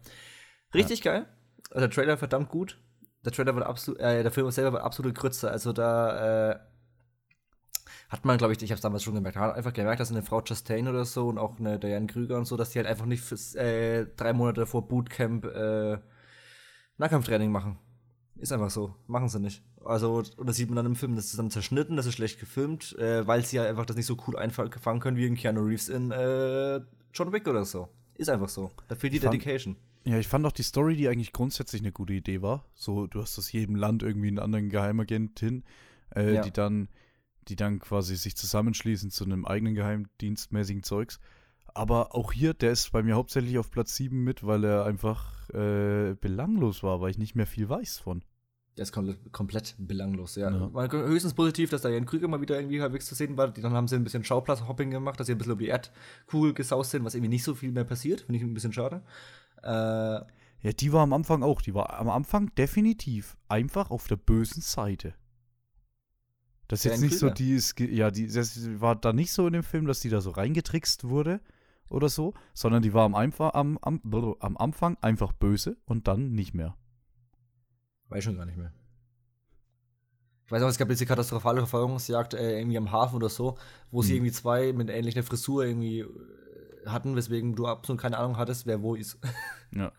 Speaker 1: Richtig ja. geil. Also der Trailer verdammt gut. Der Trailer wird absolut, äh, der Film selber wird absolute Grütze. Also da äh, hat man, glaube ich, ich habe es damals schon gemerkt, hat einfach gemerkt, dass eine Frau Chastain oder so und auch eine Diane Krüger und so, dass die halt einfach nicht fürs, äh, drei Monate vor Bootcamp äh, Nahkampftraining machen. Ist einfach so. Machen sie nicht. Also, und das sieht man dann im Film, das ist dann zerschnitten, das ist schlecht gefilmt, äh, weil sie ja einfach das nicht so cool einfangen können wie in Keanu Reeves in äh, John Wick oder so. Ist einfach so. Da fehlt die Dedication.
Speaker 2: Ja, ich fand auch die Story, die eigentlich grundsätzlich eine gute Idee war. So, du hast aus jedem Land irgendwie einen anderen Geheimagentin, äh, ja. die dann die dann quasi sich zusammenschließen zu einem eigenen geheimdienstmäßigen Zeugs. Aber auch hier, der ist bei mir hauptsächlich auf Platz 7 mit, weil er einfach äh, belanglos war, weil ich nicht mehr viel weiß von.
Speaker 1: Der ist komplett, komplett belanglos, ja. ja. Man, höchstens positiv, dass da Jan Krüger mal wieder irgendwie halbwegs zu sehen war. Dann haben sie ein bisschen Schauplatz-Hopping gemacht, dass sie ein bisschen um die Erdkugel gesaust sind, was irgendwie nicht so viel mehr passiert. Finde ich ein bisschen schade. Äh,
Speaker 2: ja, die war am Anfang auch. Die war am Anfang definitiv einfach auf der bösen Seite. Das ist jetzt nicht so, die ist, ja, die das war da nicht so in dem Film, dass die da so reingetrickst wurde oder so, sondern die war am, einfach, am, am, am Anfang einfach böse und dann nicht mehr.
Speaker 1: Weiß schon gar nicht mehr. Ich weiß auch, es gab diese katastrophale Verfolgungsjagd äh, irgendwie am Hafen oder so, wo hm. sie irgendwie zwei mit ähnlicher Frisur irgendwie äh, hatten, weswegen du absolut keine Ahnung hattest, wer wo ist.
Speaker 2: Ja.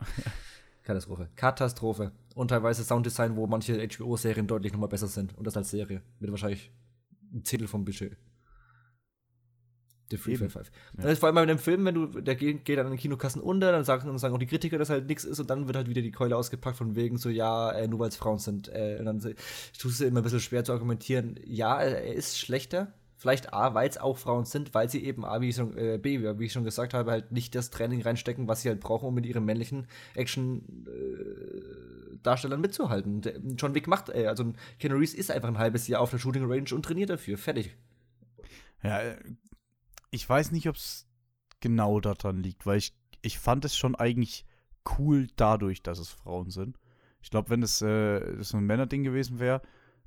Speaker 1: Katastrophe. Katastrophe. Und teilweise Sounddesign, wo manche HBO-Serien deutlich nochmal besser sind. Und das als Serie. Mit wahrscheinlich ein Zettel vom Budget. The Free Fire 5. Ja. Das ist vor allem bei dem Film, wenn du, der geht, geht an den Kinokassen unter, dann sagen, dann sagen auch die Kritiker, dass halt nichts ist und dann wird halt wieder die Keule ausgepackt von wegen so, ja, äh, nur weil es Frauen sind. Äh, und dann tust du immer ein bisschen schwer zu argumentieren. Ja, er ist schlechter, Vielleicht A, weil es auch Frauen sind, weil sie eben A, wie ich schon, äh, B, wie ich schon gesagt habe, halt nicht das Training reinstecken, was sie halt brauchen, um mit ihren männlichen Action-Darstellern äh, mitzuhalten. Der, John Wick macht, äh, also Ken Reeves ist einfach ein halbes Jahr auf der Shooting Range und trainiert dafür. Fertig.
Speaker 2: Ja, äh, ich weiß nicht, ob es genau daran liegt, weil ich, ich fand es schon eigentlich cool dadurch, dass es Frauen sind. Ich glaube, wenn es äh, so ein Männerding gewesen wäre,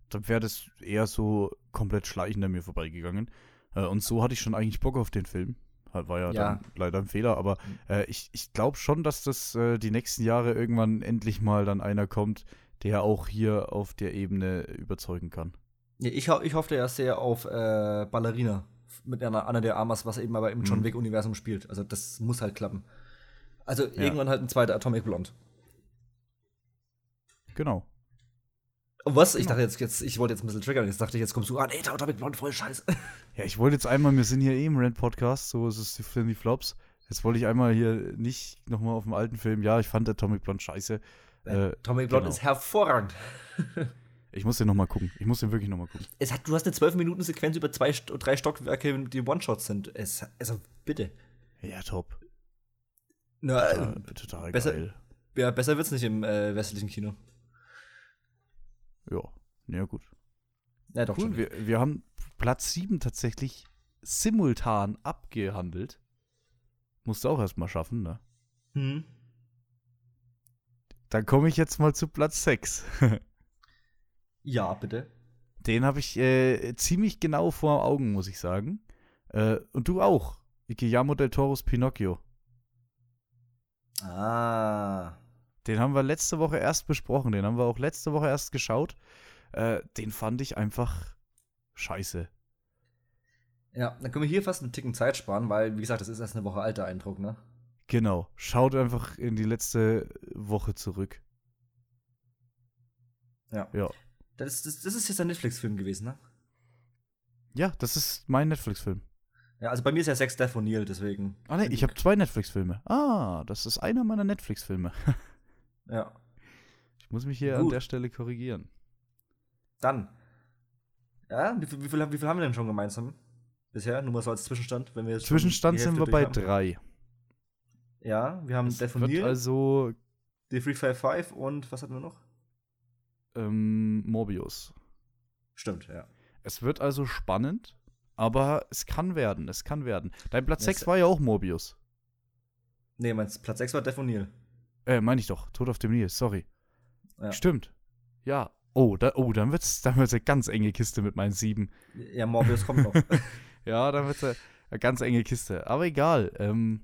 Speaker 2: dann wäre das eher so komplett schleichend an mir vorbeigegangen. Äh, und so hatte ich schon eigentlich Bock auf den Film. War ja, ja. dann leider ein Fehler, aber äh, ich, ich glaube schon, dass das äh, die nächsten Jahre irgendwann endlich mal dann einer kommt, der auch hier auf der Ebene überzeugen kann.
Speaker 1: Ja, ich, ho ich hoffe ja sehr auf äh, Ballerina mit einer Anna de Armas, was eben aber im John mhm. Wick-Universum spielt. Also das muss halt klappen. Also ja. irgendwann halt ein zweiter Atomic Blonde.
Speaker 2: Genau.
Speaker 1: Und was? Genau. Ich dachte jetzt, jetzt, ich wollte jetzt ein bisschen triggern. Jetzt dachte ich, jetzt kommst du an, ey, Atomic Blonde, voll scheiße.
Speaker 2: Ja, ich wollte jetzt einmal, wir sind hier eh im Rant-Podcast, so ist es für die Flops. Jetzt wollte ich einmal hier nicht nochmal auf dem alten Film, ja, ich fand Atomic Blonde scheiße.
Speaker 1: Äh, Atomic Blonde genau. ist hervorragend.
Speaker 2: Ich muss den nochmal gucken. Ich muss den wirklich nochmal gucken.
Speaker 1: Es hat, du hast eine 12-Minuten-Sequenz über zwei, drei Stockwerke, die One-Shots sind. Es, also, bitte.
Speaker 2: Ja, top.
Speaker 1: Na, total, äh, total besser, geil. Ja, besser wird's nicht im äh, westlichen Kino.
Speaker 2: Ja, ja gut.
Speaker 1: Ja, doch
Speaker 2: cool. schon. Wir, wir haben Platz 7 tatsächlich simultan abgehandelt. Musst du auch erstmal schaffen, ne?
Speaker 1: Hm.
Speaker 2: Dann komme ich jetzt mal zu Platz 6.
Speaker 1: Ja, bitte.
Speaker 2: Den habe ich äh, ziemlich genau vor Augen, muss ich sagen. Äh, und du auch. Guillermo del Toros Pinocchio.
Speaker 1: Ah.
Speaker 2: Den haben wir letzte Woche erst besprochen. Den haben wir auch letzte Woche erst geschaut. Äh, den fand ich einfach scheiße.
Speaker 1: Ja, dann können wir hier fast einen Ticken Zeit sparen, weil, wie gesagt, das ist erst eine Woche alter Eindruck, ne?
Speaker 2: Genau. Schaut einfach in die letzte Woche zurück.
Speaker 1: Ja.
Speaker 2: Ja.
Speaker 1: Das, das, das ist jetzt ein Netflix-Film gewesen, ne?
Speaker 2: Ja, das ist mein Netflix-Film.
Speaker 1: Ja, also bei mir ist ja Sex Death O'Neill, deswegen.
Speaker 2: Ah, ne, ich habe zwei Netflix-Filme. Ah, das ist einer meiner Netflix-Filme.
Speaker 1: ja.
Speaker 2: Ich muss mich hier Gut. an der Stelle korrigieren.
Speaker 1: Dann. Ja, wie, wie, viel, wie viel haben wir denn schon gemeinsam? Bisher, nur mal so als Zwischenstand, wenn wir jetzt
Speaker 2: Zwischenstand sind wir bei haben. drei.
Speaker 1: Ja, wir haben
Speaker 2: Death O'Neill. Also.
Speaker 1: The 355 und was hatten wir noch?
Speaker 2: Ähm, Morbius.
Speaker 1: Stimmt, ja.
Speaker 2: Es wird also spannend, aber es kann werden, es kann werden. Dein Platz 6 war ja auch Morbius.
Speaker 1: Nee, mein Platz 6 war Def
Speaker 2: Äh, meine ich doch. Tod auf dem Nil, sorry. Ja. Stimmt. Ja. Oh, da, oh, dann wird's, dann wird's eine ganz enge Kiste mit meinen sieben.
Speaker 1: Ja, Morbius kommt noch.
Speaker 2: ja, dann wird's eine, eine ganz enge Kiste. Aber egal. Ähm,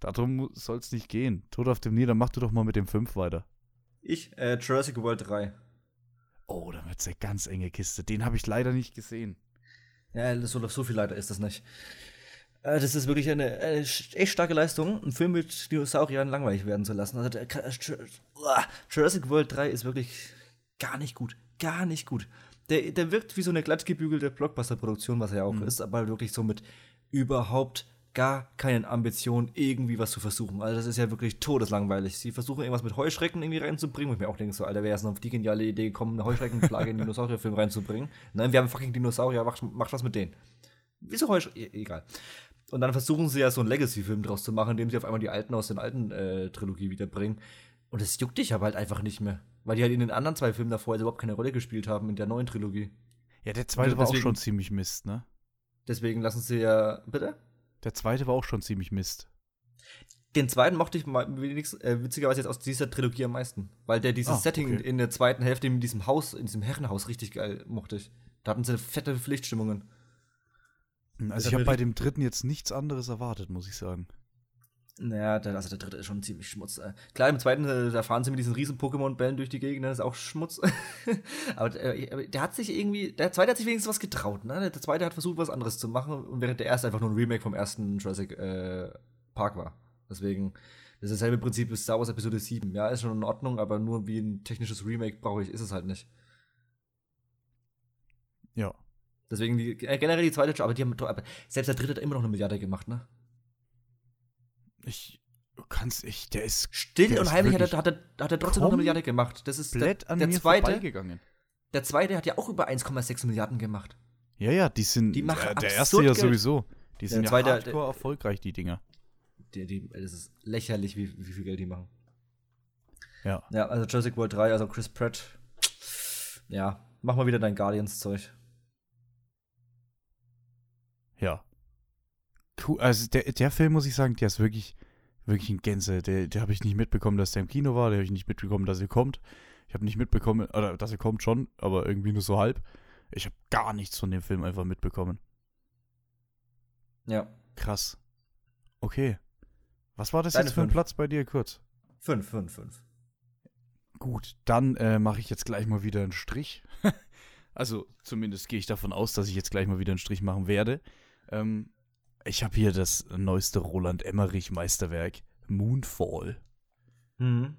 Speaker 2: darum soll's nicht gehen. Tod auf dem Nil, dann mach du doch mal mit dem 5 weiter.
Speaker 1: Ich, äh, Jurassic World 3.
Speaker 2: Oh, dann wird es eine ganz enge Kiste. Den habe ich leider nicht gesehen.
Speaker 1: Ja, so, so viel leider ist das nicht. Äh, das ist wirklich eine, eine, echt starke Leistung, einen Film mit Dinosauriern langweilig werden zu lassen. Also, der, Jurassic World 3 ist wirklich gar nicht gut. Gar nicht gut. Der, der wirkt wie so eine glattgebügelte Blockbuster-Produktion, was er ja auch mhm. ist, aber wirklich so mit überhaupt gar keinen Ambitionen, irgendwie was zu versuchen. Also das ist ja wirklich todeslangweilig. Sie versuchen irgendwas mit Heuschrecken irgendwie reinzubringen, wo ich mir auch denke, so, Alter, wäre es noch auf die geniale Idee gekommen, eine Heuschreckenplage in den Dinosaurierfilm reinzubringen. Nein, wir haben fucking Dinosaurier, macht, macht was mit denen. Wieso Heuschrecken? Egal. Und dann versuchen sie ja so einen Legacy-Film draus zu machen, indem sie auf einmal die alten aus den alten äh, Trilogie wiederbringen. Und das juckt dich aber halt einfach nicht mehr. Weil die halt in den anderen zwei Filmen davor also überhaupt keine Rolle gespielt haben in der neuen Trilogie.
Speaker 2: Ja, der zweite deswegen, war auch schon ziemlich Mist, ne?
Speaker 1: Deswegen lassen sie ja. Bitte?
Speaker 2: Der zweite war auch schon ziemlich Mist.
Speaker 1: Den zweiten mochte ich wenigstens, äh, witzigerweise jetzt aus dieser Trilogie am meisten. Weil der dieses ah, Setting okay. in der zweiten Hälfte in diesem Haus, in diesem Herrenhaus richtig geil mochte ich. Da hatten sie fette Pflichtstimmungen.
Speaker 2: Also ich habe bei dem dritten jetzt nichts anderes erwartet, muss ich sagen.
Speaker 1: Naja, der, also der dritte ist schon ziemlich Schmutz. Äh. Klar, im zweiten, äh, da fahren sie mit diesen riesen Pokémon-Bällen durch die Gegend, das ist auch Schmutz. aber äh, der hat sich irgendwie, der zweite hat sich wenigstens was getraut, ne? Der zweite hat versucht, was anderes zu machen, und während der erste einfach nur ein Remake vom ersten Jurassic äh, Park war. Deswegen, das ist dasselbe Prinzip wie Star Wars Episode 7. Ja, ist schon in Ordnung, aber nur wie ein technisches Remake brauche ich, ist es halt nicht.
Speaker 2: Ja.
Speaker 1: Deswegen die, generell die zweite, aber die haben, aber selbst der dritte hat immer noch eine Milliarde gemacht, ne?
Speaker 2: Ich kann's, ich, der ist
Speaker 1: still der und heimlich hat er, hat, er, hat er trotzdem noch eine Milliarde gemacht. Das ist der, der zweite. Der zweite hat ja auch über 1,6 Milliarden gemacht.
Speaker 2: Ja, ja, die sind.
Speaker 1: Die machen
Speaker 2: äh, der erste ja sowieso. Die sind ja zweite, hardcore erfolgreich, die Dinger.
Speaker 1: Die, die, das ist lächerlich, wie, wie viel Geld die machen.
Speaker 2: Ja.
Speaker 1: Ja, also Jurassic World 3, also Chris Pratt. Ja, mach mal wieder dein Guardians-Zeug.
Speaker 2: Ja cool. Also der, der Film, muss ich sagen, der ist wirklich, wirklich ein Gänse. Der, der habe ich nicht mitbekommen, dass der im Kino war. Der habe ich nicht mitbekommen, dass er kommt. Ich habe nicht mitbekommen, oder dass er kommt schon, aber irgendwie nur so halb. Ich habe gar nichts von dem Film einfach mitbekommen.
Speaker 1: Ja.
Speaker 2: Krass. Okay. Was war das Deine jetzt für ein Platz bei dir, kurz?
Speaker 1: Fünf, fünf, fünf.
Speaker 2: Gut, dann äh, mache ich jetzt gleich mal wieder einen Strich. also zumindest gehe ich davon aus, dass ich jetzt gleich mal wieder einen Strich machen werde. Ähm, ich habe hier das neueste Roland Emmerich Meisterwerk, Moonfall.
Speaker 1: Mhm.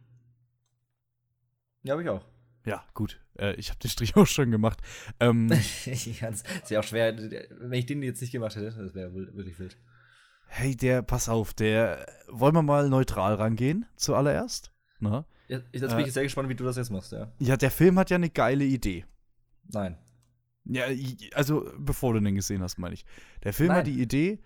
Speaker 1: Ja, habe ich auch.
Speaker 2: Ja, gut. Äh, ich habe den Strich auch schon gemacht. Ähm,
Speaker 1: ja, das ist ja auch schwer. Wenn ich den jetzt nicht gemacht hätte, das wäre wirklich wild.
Speaker 2: Hey, der, pass auf, der. Wollen wir mal neutral rangehen, zuallererst? Na?
Speaker 1: Ja, jetzt bin ich äh, sehr gespannt, wie du das jetzt machst, ja.
Speaker 2: Ja, der Film hat ja eine geile Idee.
Speaker 1: Nein.
Speaker 2: Ja, also bevor du den gesehen hast, meine ich. Der Film Nein. hat die Idee,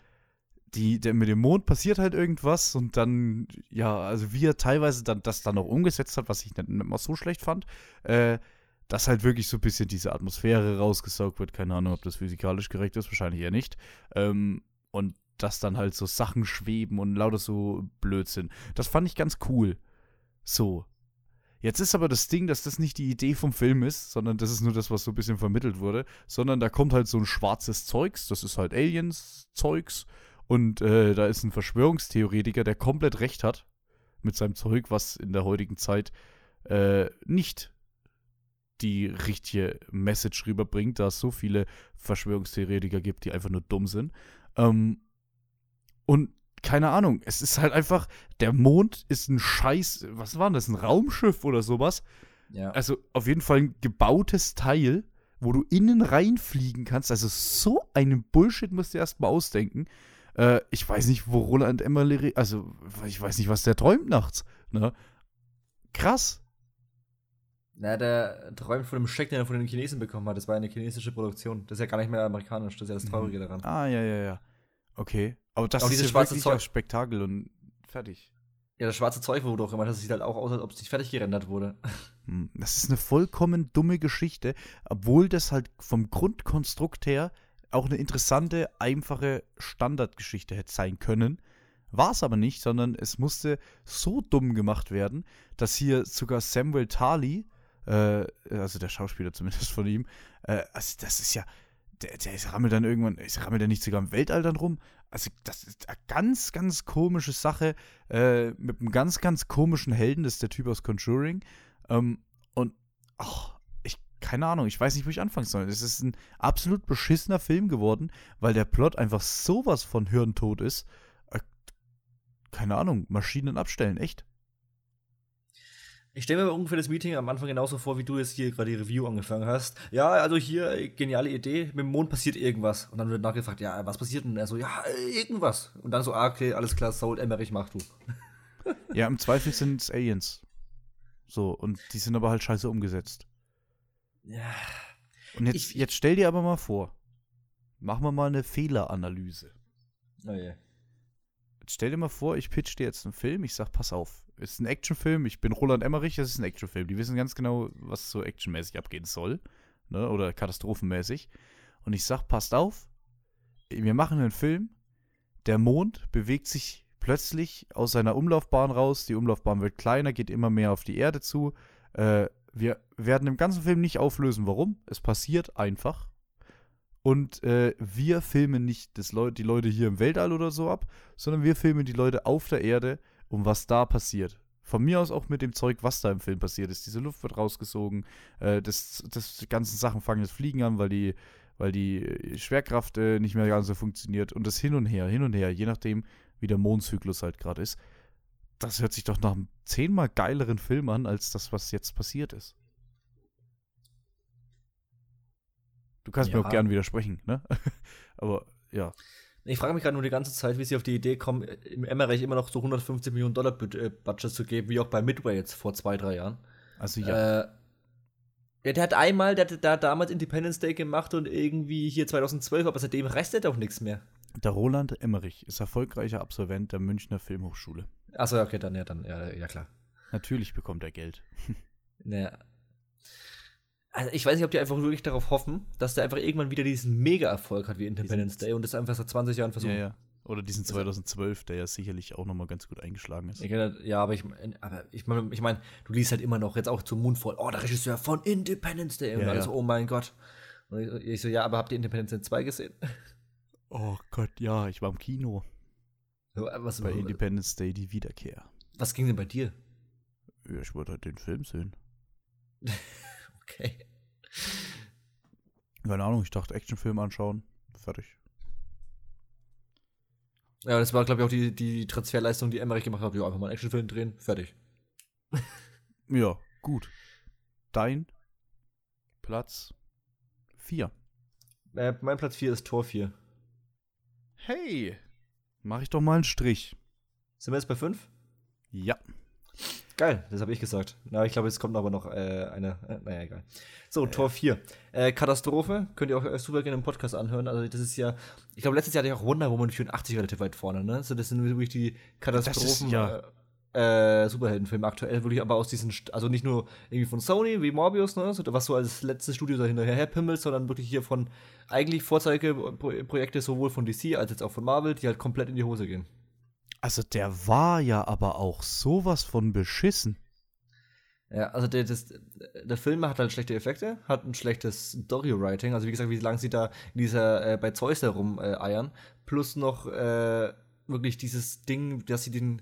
Speaker 2: die, der, mit dem Mond passiert halt irgendwas und dann, ja, also wie er teilweise dann das dann auch umgesetzt hat, was ich nicht, mal so schlecht fand, äh, dass halt wirklich so ein bisschen diese Atmosphäre rausgesaugt wird. Keine Ahnung, ob das physikalisch korrekt ist, wahrscheinlich eher nicht. Ähm, und dass dann halt so Sachen schweben und lauter so Blödsinn. Das fand ich ganz cool. So. Jetzt ist aber das Ding, dass das nicht die Idee vom Film ist, sondern das ist nur das, was so ein bisschen vermittelt wurde, sondern da kommt halt so ein schwarzes Zeugs, das ist halt Aliens-Zeugs und äh, da ist ein Verschwörungstheoretiker, der komplett recht hat mit seinem Zeug, was in der heutigen Zeit äh, nicht die richtige Message rüberbringt, da es so viele Verschwörungstheoretiker gibt, die einfach nur dumm sind. Ähm, und keine Ahnung, es ist halt einfach, der Mond ist ein Scheiß, was war denn das, ein Raumschiff oder sowas? Ja. Also auf jeden Fall ein gebautes Teil, wo du innen reinfliegen kannst. Also so einen Bullshit musst du erstmal ausdenken. Äh, ich weiß nicht, wo Roland Emmerle, also ich weiß nicht, was der träumt nachts. Ne? Krass.
Speaker 1: Na, der träumt von dem Scheck, den er von den Chinesen bekommen hat. Das war eine chinesische Produktion. Das ist ja gar nicht mehr amerikanisch. Das ist ja das Traurige mhm. daran.
Speaker 2: Ah, ja, ja, ja. Okay. Aber das auch ist ja wirklich Zeug. Spektakel und fertig.
Speaker 1: Ja, das schwarze Zeug, wo du auch immer, das sieht halt auch aus, als ob es nicht fertig gerendert wurde.
Speaker 2: Hm, das ist eine vollkommen dumme Geschichte, obwohl das halt vom Grundkonstrukt her auch eine interessante, einfache Standardgeschichte hätte sein können. War es aber nicht, sondern es musste so dumm gemacht werden, dass hier sogar Samuel Tarly, äh, also der Schauspieler zumindest von ihm, äh, also das ist ja, der, der rammelt dann irgendwann, rammelt er nicht sogar im Weltall dann rum? Also das ist eine ganz, ganz komische Sache äh, mit einem ganz, ganz komischen Helden, das ist der Typ aus Conjuring. Ähm, und, ach, keine Ahnung, ich weiß nicht, wo ich anfangen soll. Es ist ein absolut beschissener Film geworden, weil der Plot einfach sowas von hirntot ist. Äh, keine Ahnung, Maschinen abstellen, echt.
Speaker 1: Ich stelle mir ungefähr das Meeting am Anfang genauso vor, wie du jetzt hier gerade die Review angefangen hast. Ja, also hier, geniale Idee, mit dem Mond passiert irgendwas. Und dann wird nachgefragt, ja, was passiert denn? Er so, ja, irgendwas. Und dann so, ah, okay, alles klar, Soul Emmerich, mach du.
Speaker 2: ja, im Zweifel sind es Aliens. So, und die sind aber halt scheiße umgesetzt.
Speaker 1: Ja.
Speaker 2: Und jetzt, ich, jetzt stell dir aber mal vor, machen wir mal eine Fehleranalyse.
Speaker 1: Oh je.
Speaker 2: Jetzt stell dir mal vor, ich pitch dir jetzt einen Film, ich sag, pass auf, ist ein Actionfilm, ich bin Roland Emmerich, das ist ein Actionfilm. Die wissen ganz genau, was so actionmäßig abgehen soll, ne, oder katastrophenmäßig. Und ich sag, passt auf, wir machen einen Film, der Mond bewegt sich plötzlich aus seiner Umlaufbahn raus, die Umlaufbahn wird kleiner, geht immer mehr auf die Erde zu, äh, wir werden im ganzen Film nicht auflösen, warum. Es passiert einfach. Und äh, wir filmen nicht das Leu die Leute hier im Weltall oder so ab, sondern wir filmen die Leute auf der Erde, um was da passiert. Von mir aus auch mit dem Zeug, was da im Film passiert ist. Diese Luft wird rausgesogen, äh, das, das, die ganzen Sachen fangen das Fliegen an, weil die, weil die Schwerkraft äh, nicht mehr ganz so funktioniert. Und das hin und her, hin und her, je nachdem, wie der Mondzyklus halt gerade ist das hört sich doch nach einem zehnmal geileren Film an, als das, was jetzt passiert ist. Du kannst ja. mir auch gern widersprechen, ne? Aber ja.
Speaker 1: Ich frage mich gerade nur die ganze Zeit, wie sie auf die Idee kommen, im Emmerich immer noch so 150 Millionen Dollar äh, Budget zu geben, wie auch bei Midway jetzt vor zwei, drei Jahren.
Speaker 2: Also ja. Äh,
Speaker 1: ja, der hat einmal, der, der hat damals Independence Day gemacht und irgendwie hier 2012, aber seitdem restet auch nichts mehr.
Speaker 2: Der Roland Emmerich ist erfolgreicher Absolvent der Münchner Filmhochschule.
Speaker 1: Achso, okay, dann, ja, dann, ja, ja klar.
Speaker 2: Natürlich bekommt er Geld.
Speaker 1: naja. Also ich weiß nicht, ob die einfach wirklich darauf hoffen, dass der einfach irgendwann wieder diesen Mega-Erfolg hat wie Independence Day und das einfach seit 20 Jahren versucht. Ja, ja.
Speaker 2: Oder diesen 2012, der ja sicherlich auch nochmal ganz gut eingeschlagen ist.
Speaker 1: Ja, aber ich, aber ich meine, ich mein, du liest halt immer noch jetzt auch zum Moonfall, oh, der Regisseur von Independence Day. Und ja, alles, ja. oh mein Gott. Und ich, ich, so, ja, aber habt ihr Independence Day 2 gesehen?
Speaker 2: Oh Gott, ja, ich war im Kino.
Speaker 1: Was,
Speaker 2: bei Independence Day die Wiederkehr.
Speaker 1: Was ging denn bei dir?
Speaker 2: Ja, ich wollte halt den Film sehen.
Speaker 1: okay.
Speaker 2: Keine Ahnung, ich dachte Actionfilm anschauen. Fertig.
Speaker 1: Ja, das war, glaube ich, auch die, die Transferleistung, die Emmerich gemacht hat. Ja, einfach mal einen Actionfilm drehen, fertig.
Speaker 2: ja, gut. Dein Platz 4.
Speaker 1: Äh, mein Platz 4 ist Tor 4.
Speaker 2: Hey, mach ich doch mal einen Strich.
Speaker 1: Sind wir jetzt bei 5?
Speaker 2: Ja.
Speaker 1: Geil, das habe ich gesagt. Na, ich glaube, jetzt kommt aber noch äh, eine. Äh, naja, egal. So, äh. Tor 4. Äh, Katastrophe. Könnt ihr auch äh, super gerne im Podcast anhören. Also, das ist ja. Ich glaube, letztes Jahr hatte ich auch Wonder Woman 84 relativ weit vorne, ne? So, das sind wirklich die Katastrophen. Ist, ja. Äh, Superheldenfilme aktuell, wirklich aber aus diesen, also nicht nur irgendwie von Sony wie Morbius, ne, was so als letztes Studio da hinterher pimmelt, sondern wirklich hier von eigentlich Vorzeigeprojekte sowohl von DC als jetzt auch von Marvel, die halt komplett in die Hose gehen.
Speaker 2: Also der war ja aber auch sowas von beschissen.
Speaker 1: Ja, also der, das, der Film hat halt schlechte Effekte, hat ein schlechtes Story-Writing, also wie gesagt, wie lange sie da in dieser, äh, bei Zeus herum äh, eiern, plus noch äh, wirklich dieses Ding, dass sie den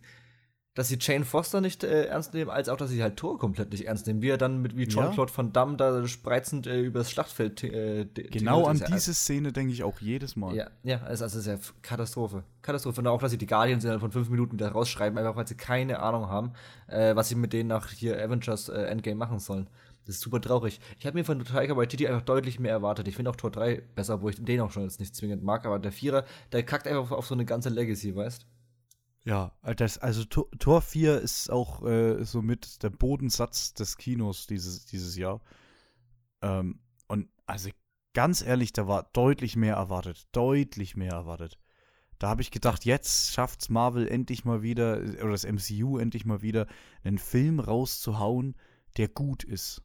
Speaker 1: dass sie Jane Foster nicht äh, ernst nehmen, als auch, dass sie halt Thor komplett nicht ernst nehmen. Wie er dann mit wie Jean-Claude ja. Van Damme da spreizend äh, übers Schlachtfeld äh,
Speaker 2: Genau an diese also, Szene denke ich auch jedes Mal.
Speaker 1: Ja, ja, also, also ist ja Katastrophe. Katastrophe. Und auch, dass sie die Guardians innerhalb von fünf Minuten wieder rausschreiben, einfach weil sie keine Ahnung haben, äh, was sie mit denen nach hier Avengers äh, Endgame machen sollen. Das ist super traurig. Ich habe mir von Tiger Waititi einfach deutlich mehr erwartet. Ich finde auch Tor 3 besser, wo ich den auch schon jetzt nicht zwingend mag, aber der Vierer, der kackt einfach auf, auf so eine ganze Legacy, weißt du?
Speaker 2: Ja, das, also Tor 4 ist auch äh, somit der Bodensatz des Kinos dieses, dieses Jahr. Ähm, und also ganz ehrlich, da war deutlich mehr erwartet. Deutlich mehr erwartet. Da habe ich gedacht, jetzt schafft's Marvel endlich mal wieder, oder das MCU endlich mal wieder, einen Film rauszuhauen, der gut ist.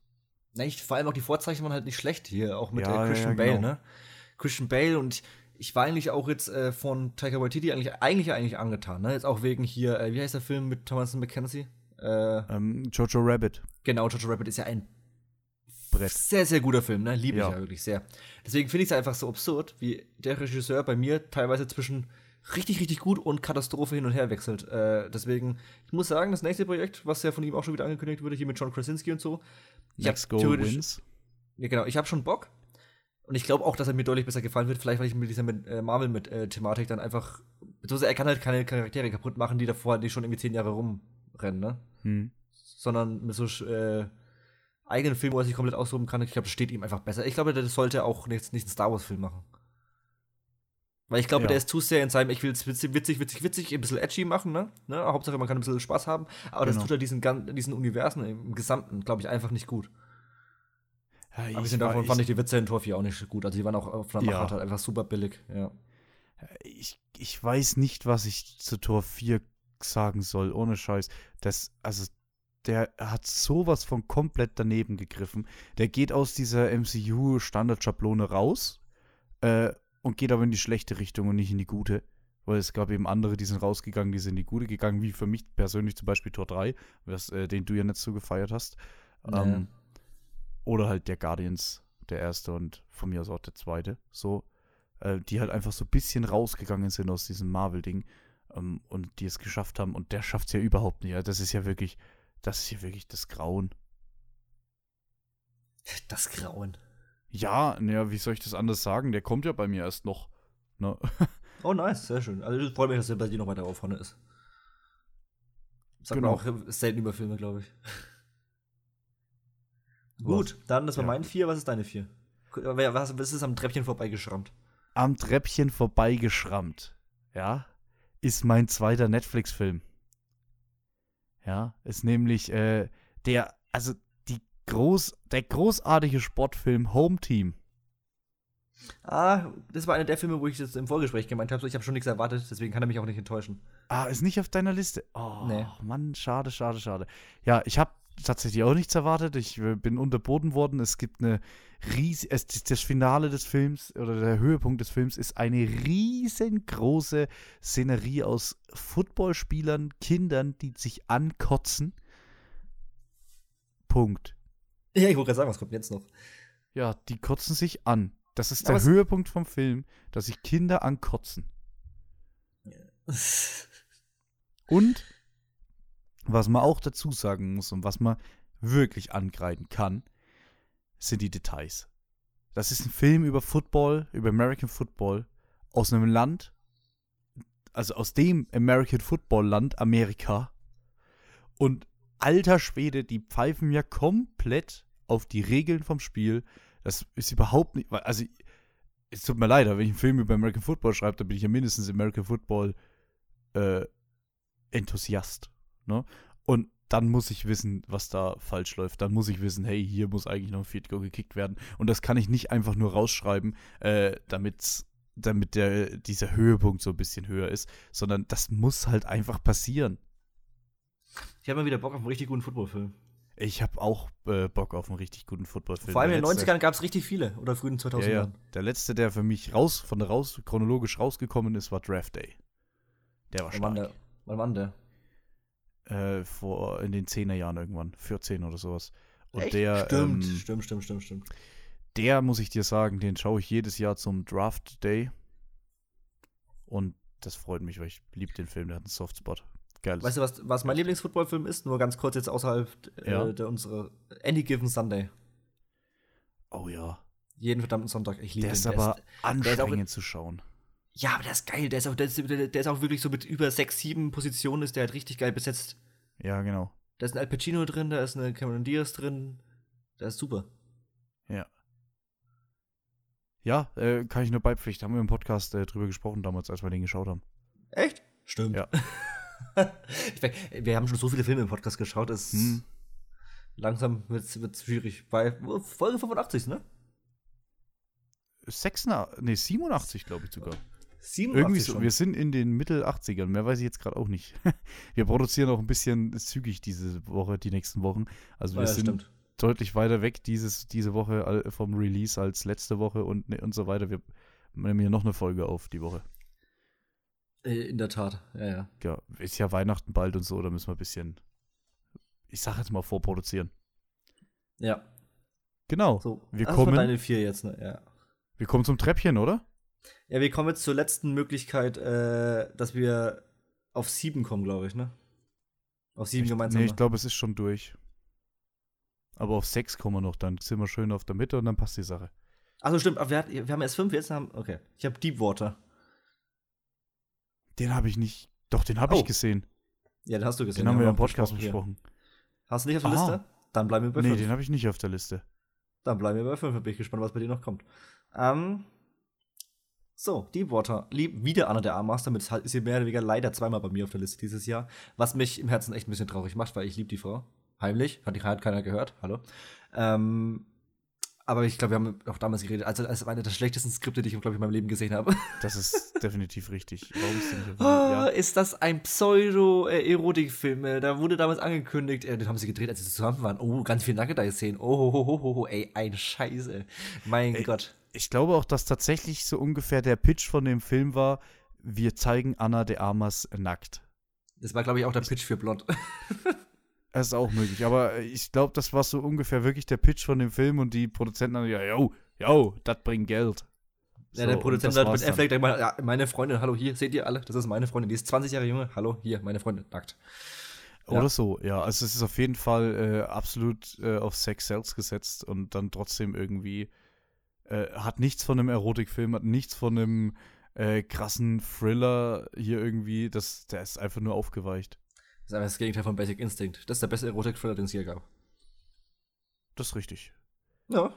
Speaker 1: Nicht, vor allem auch die Vorzeichen waren halt nicht schlecht hier, auch mit ja, äh, Christian ja, Bale, genau. ne? Christian Bale und ich war eigentlich auch jetzt äh, von Taika Waititi eigentlich, eigentlich, eigentlich angetan. Ne? Jetzt auch wegen hier, äh, wie heißt der Film mit Thomas McKenzie?
Speaker 2: Äh, ähm, Jojo Rabbit.
Speaker 1: Genau, Jojo Rabbit ist ja ein Brett. sehr, sehr guter Film, ne? Liebe ja. ich ja wirklich sehr. Deswegen finde ich es einfach so absurd, wie der Regisseur bei mir teilweise zwischen richtig, richtig gut und Katastrophe hin und her wechselt. Äh, deswegen, ich muss sagen, das nächste Projekt, was ja von ihm auch schon wieder angekündigt wurde, hier mit John Krasinski und so.
Speaker 2: Next Go Wins.
Speaker 1: Ja, genau. Ich habe schon Bock. Und ich glaube auch, dass er mir deutlich besser gefallen wird, vielleicht weil ich mit dieser mit, äh, Marvel-Thematik äh, dann einfach. Beziehungsweise er kann halt keine Charaktere kaputt machen, die davor die schon irgendwie zehn Jahre rumrennen, ne? Hm. Sondern mit so äh, eigenen Filmen, wo er sich komplett ausruhen kann. Ich glaube, das steht ihm einfach besser. Ich glaube, das sollte auch nicht, nicht einen Star Wars-Film machen. Weil ich glaube, ja. der ist zu sehr in seinem, ich will es witzig, witzig, witzig, witzig, ein bisschen edgy machen, ne? ne? Hauptsache, man kann ein bisschen Spaß haben. Aber genau. das tut er diesen, diesen Universen im Gesamten, glaube ich, einfach nicht gut. Ja, Abgesehen davon ich, fand ich die Witze in Tor 4 auch nicht gut. Also die waren auch von der ja. Halt einfach super billig, ja.
Speaker 2: Ich, ich weiß nicht, was ich zu Tor 4 sagen soll, ohne Scheiß. Das, also, der hat sowas von komplett daneben gegriffen. Der geht aus dieser MCU-Standardschablone raus äh, und geht aber in die schlechte Richtung und nicht in die gute. Weil es gab eben andere, die sind rausgegangen, die sind in die gute gegangen, wie für mich persönlich zum Beispiel Tor 3, was, äh, den du ja nicht so gefeiert hast. Ähm, oder halt der Guardians, der erste und von mir aus auch der zweite. So, äh, die halt einfach so ein bisschen rausgegangen sind aus diesem Marvel-Ding ähm, und die es geschafft haben. Und der schafft es ja überhaupt nicht. das ist ja wirklich, das ist ja wirklich das Grauen.
Speaker 1: Das Grauen.
Speaker 2: Ja, naja, wie soll ich das anders sagen? Der kommt ja bei mir erst noch. Ne?
Speaker 1: Oh, nice, sehr schön. Also ich freue mich, dass er bei dir noch weiter auf vorne ist. Sagt genau. man auch selten über Filme, glaube ich. Gut, dann das war ja. mein vier. Was ist deine vier? Was, was ist am Treppchen vorbeigeschrammt?
Speaker 2: Am Treppchen vorbeigeschrammt, ja, ist mein zweiter Netflix-Film. Ja, ist nämlich äh, der, also die groß, der großartige Sportfilm Home Team.
Speaker 1: Ah, das war einer der Filme, wo ich das im Vorgespräch gemeint habe. So, ich habe schon nichts erwartet, deswegen kann er mich auch nicht enttäuschen.
Speaker 2: Ah, ist nicht auf deiner Liste. Oh, nee. Mann, schade, schade, schade. Ja, ich habe tatsächlich auch nichts erwartet. Ich äh, bin unterboten worden. Es gibt eine riesige, das Finale des Films oder der Höhepunkt des Films ist eine riesengroße Szenerie aus Footballspielern, Kindern, die sich ankotzen. Punkt.
Speaker 1: Ja, ich wollte gerade sagen, was kommt jetzt noch?
Speaker 2: Ja, die kotzen sich an. Das ist der Höhepunkt vom Film, dass sich Kinder ankotzen. Ja. Und was man auch dazu sagen muss und was man wirklich angreifen kann, sind die Details. Das ist ein Film über Football, über American Football aus einem Land, also aus dem American Football Land Amerika. Und alter Schwede, die pfeifen ja komplett auf die Regeln vom Spiel. Das ist überhaupt nicht, also es tut mir leid, wenn ich einen Film über American Football schreibe, dann bin ich ja mindestens American Football äh, Enthusiast. Ne? Und dann muss ich wissen, was da falsch läuft. Dann muss ich wissen, hey, hier muss eigentlich noch ein Field Goal gekickt werden. Und das kann ich nicht einfach nur rausschreiben, äh, damit damit der, dieser Höhepunkt so ein bisschen höher ist, sondern das muss halt einfach passieren.
Speaker 1: Ich habe mal wieder Bock auf einen richtig guten Footballfilm.
Speaker 2: Ich habe auch äh, Bock auf einen richtig guten Footballfilm.
Speaker 1: Vor allem in den 90ern gab es richtig viele oder frühen 2000ern. Ja, ja.
Speaker 2: Der letzte, der für mich raus, von der raus, chronologisch rausgekommen ist, war Draft Day. Der war stark. Wann
Speaker 1: war der?
Speaker 2: Äh, vor, in den 10er Jahren irgendwann, 14 oder sowas.
Speaker 1: Und Echt? der. Stimmt, ähm, stimmt, stimmt, stimmt, stimmt.
Speaker 2: Der, muss ich dir sagen, den schaue ich jedes Jahr zum Draft Day. Und das freut mich, weil ich liebe den Film, der hat einen Softspot.
Speaker 1: Geil. Weißt du, was, was mein Lieblingsfootballfilm ist? Nur ganz kurz jetzt außerhalb äh, ja. der unserer Any Given Sunday.
Speaker 2: Oh ja.
Speaker 1: Jeden verdammten Sonntag. Ich liebe
Speaker 2: der den. Ist aber der ist aber anstrengend zu schauen.
Speaker 1: Ja, aber der ist geil. Der ist, auch, der, ist, der ist auch wirklich so mit über sechs, sieben Positionen ist der halt richtig geil besetzt.
Speaker 2: Ja, genau.
Speaker 1: Da ist ein Al Pacino drin, da ist eine Cameron Diaz drin. Der ist super.
Speaker 2: Ja. Ja, äh, kann ich nur beipflichten. Haben wir im Podcast äh, drüber gesprochen damals, als wir den geschaut haben.
Speaker 1: Echt? Stimmt. Ja. wir haben schon so viele Filme im Podcast geschaut, es hm. langsam wird es schwierig. Bei Folge 85, ne?
Speaker 2: 86, nee, 87, glaube ich sogar.
Speaker 1: 87
Speaker 2: Irgendwie so, schon. wir sind in den Mittel 80ern, mehr weiß ich jetzt gerade auch nicht. wir produzieren auch ein bisschen zügig diese Woche, die nächsten Wochen. Also wir ja, sind stimmt. deutlich weiter weg dieses, diese Woche vom Release als letzte Woche und, ne, und so weiter. Wir nehmen hier noch eine Folge auf die Woche.
Speaker 1: Äh, in der Tat, ja, ja.
Speaker 2: Ja, ist ja Weihnachten bald und so, da müssen wir ein bisschen, ich sag jetzt mal, vorproduzieren.
Speaker 1: Ja.
Speaker 2: Genau.
Speaker 1: So, wir kommen. deine vier jetzt, ne? Ja.
Speaker 2: Wir kommen zum Treppchen, oder?
Speaker 1: Ja, wir kommen jetzt zur letzten Möglichkeit, äh, dass wir auf sieben kommen, glaube ich, ne?
Speaker 2: Auf sieben ich, gemeinsam. Nee, ich glaube, es ist schon durch. Aber auf sechs kommen wir noch, dann sind wir schön auf der Mitte und dann passt die Sache.
Speaker 1: Achso, stimmt, wir, wir haben erst fünf, jetzt haben. Okay. Ich habe Deepwater.
Speaker 2: Den habe ich nicht. Doch, den habe oh. ich gesehen.
Speaker 1: Ja, den hast du gesehen.
Speaker 2: Den haben wir im Podcast besprochen. besprochen.
Speaker 1: Hast du nicht auf der Aha. Liste? Dann bleiben wir bei
Speaker 2: 5. Nee, den habe ich nicht auf der Liste.
Speaker 1: Dann bleiben wir bei 5. Bin ich gespannt, was bei dir noch kommt. Ähm, so, Deepwater. Lieb, wieder Anna der Armmaster. Mit ist sie mehr oder weniger leider zweimal bei mir auf der Liste dieses Jahr. Was mich im Herzen echt ein bisschen traurig macht, weil ich liebe die Frau. Heimlich. Hat, hat keiner gehört. Hallo. Ähm, aber ich glaube, wir haben auch damals geredet, also als eine der schlechtesten Skripte, die ich, glaube ich, in meinem Leben gesehen habe.
Speaker 2: Das ist definitiv richtig. Warum
Speaker 1: ist, denn oh, ja. ist das ein Pseudo-Erotikfilm? Äh, da wurde damals angekündigt, äh, den haben sie gedreht, als sie zusammen waren. Oh, ganz viele Nugget-Szenen. Oh, ho, ho, ho, ho, ey, ein Scheiße. Mein ey, Gott.
Speaker 2: Ich glaube auch, dass tatsächlich so ungefähr der Pitch von dem Film war, wir zeigen Anna de Armas nackt.
Speaker 1: Das war, glaube ich, auch der Pitch für Blond.
Speaker 2: Das ist auch möglich. Aber ich glaube, das war so ungefähr wirklich der Pitch von dem Film und die Produzenten haben ja, yo, yo, das bringt Geld.
Speaker 1: Ja, so, der Produzent hat mit Affleck gesagt, ja, meine Freundin, hallo, hier, seht ihr alle, das ist meine Freundin, die ist 20 Jahre jünger, hallo, hier, meine Freundin, nackt.
Speaker 2: Ja. Oder so, ja. Also es ist auf jeden Fall äh, absolut äh, auf Sex Sales gesetzt und dann trotzdem irgendwie äh, hat nichts von einem Erotikfilm, hat nichts von einem äh, krassen Thriller hier irgendwie. Das, der ist einfach nur aufgeweicht.
Speaker 1: Das ist einfach das Gegenteil von Basic Instinct. Das ist der beste Erotik-Thriller, den es hier gab.
Speaker 2: Das ist richtig.
Speaker 1: Ja.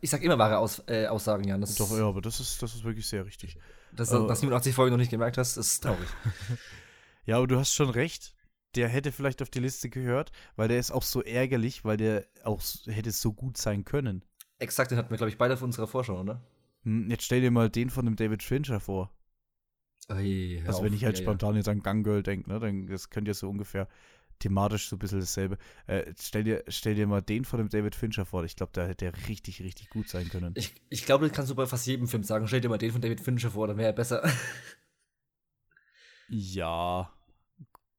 Speaker 1: ich sag immer wahre Aus, äh, Aussagen, Jan. Das
Speaker 2: Doch, ja, aber das ist, das ist wirklich sehr richtig.
Speaker 1: Dass du das 87 Folgen noch nicht gemerkt hast, ist traurig.
Speaker 2: ja, aber du hast schon recht. Der hätte vielleicht auf die Liste gehört, weil der ist auch so ärgerlich, weil der auch hätte so gut sein können.
Speaker 1: Exakt, den hatten wir, glaube ich, beide auf unserer Vorschau, oder?
Speaker 2: Hm, jetzt stell dir mal den von dem David Fincher vor. Ey, also wenn ich halt ja, spontan ja. jetzt an Gang Girl denke, ne, dann das könnte ja so ungefähr thematisch so ein bisschen dasselbe. Äh, stell, dir, stell dir mal den von dem David Fincher vor. Ich glaube, da hätte der richtig, richtig gut sein können.
Speaker 1: Ich, ich glaube, das kannst du bei fast jedem Film sagen. Stell dir mal den von David Fincher vor, dann wäre er besser.
Speaker 2: ja.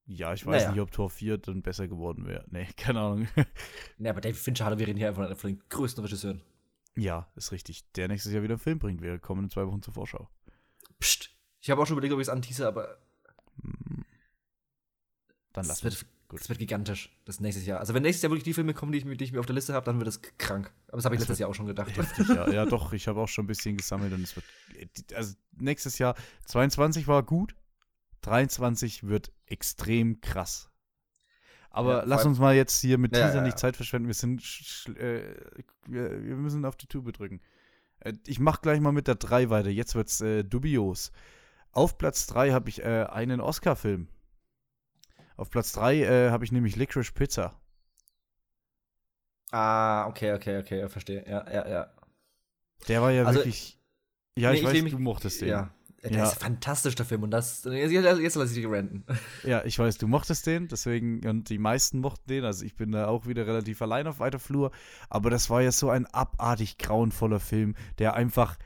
Speaker 2: Ja, ich weiß naja. nicht, ob Tor 4 dann besser geworden wäre. Nee, keine Ahnung.
Speaker 1: Ja, aber David Fincher hat wir reden hier einfach von den größten Regisseuren.
Speaker 2: Ja, ist richtig. Der nächstes Jahr wieder einen Film bringt. Wir kommen in zwei Wochen zur Vorschau.
Speaker 1: Psst. Ich habe auch schon überlegt, ob ich es antease, aber.
Speaker 2: Dann lass
Speaker 1: es. Wird, das wird gigantisch, das nächste Jahr. Also, wenn nächstes Jahr wirklich die Filme kommen, die ich, die ich mir auf der Liste habe, dann wird das krank. Aber das habe ich das letztes Jahr auch schon gedacht.
Speaker 2: Heftig, ja. ja, doch, ich habe auch schon ein bisschen gesammelt und es wird also nächstes Jahr 22 war gut, 23 wird extrem krass. Aber ja, lass uns mal jetzt hier mit ja, Teaser ja, nicht Zeit verschwenden. Wir sind äh, wir, müssen auf die Tube drücken. Äh, ich mach gleich mal mit der 3 weiter. Jetzt wird's äh, dubios. Auf Platz 3 habe ich äh, einen Oscar-Film. Auf Platz 3 äh, habe ich nämlich Licorice Pizza.
Speaker 1: Ah, okay, okay, okay, verstehe. Ja, ja, ja.
Speaker 2: Der war ja also, wirklich. Ja, nee, ich, ich weiß, du mochtest den.
Speaker 1: Ja. Der ja. ist fantastisch, der Film. Und das. Jetzt, jetzt lasse ich dich renten.
Speaker 2: Ja, ich weiß, du mochtest den, deswegen. Und die meisten mochten den. Also ich bin da auch wieder relativ allein auf weiter Flur. Aber das war ja so ein abartig grauenvoller Film, der einfach.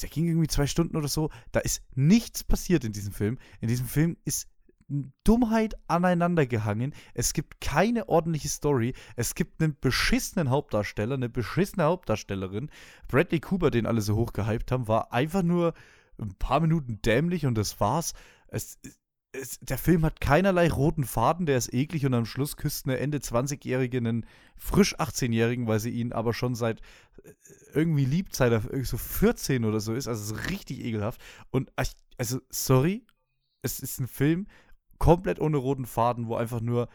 Speaker 2: Der ging irgendwie zwei Stunden oder so. Da ist nichts passiert in diesem Film. In diesem Film ist Dummheit aneinandergehangen. Es gibt keine ordentliche Story. Es gibt einen beschissenen Hauptdarsteller, eine beschissene Hauptdarstellerin. Bradley Cooper, den alle so hochgehypt haben, war einfach nur ein paar Minuten dämlich und das war's. Es, es, der Film hat keinerlei roten Faden, der ist eklig und am Schluss küsst eine Ende 20-Jährige einen frisch 18-Jährigen, weil sie ihn aber schon seit äh, irgendwie liebt, seit er so 14 oder so ist. Also es ist richtig ekelhaft. Und also, sorry, es ist ein Film komplett ohne roten Faden, wo einfach nur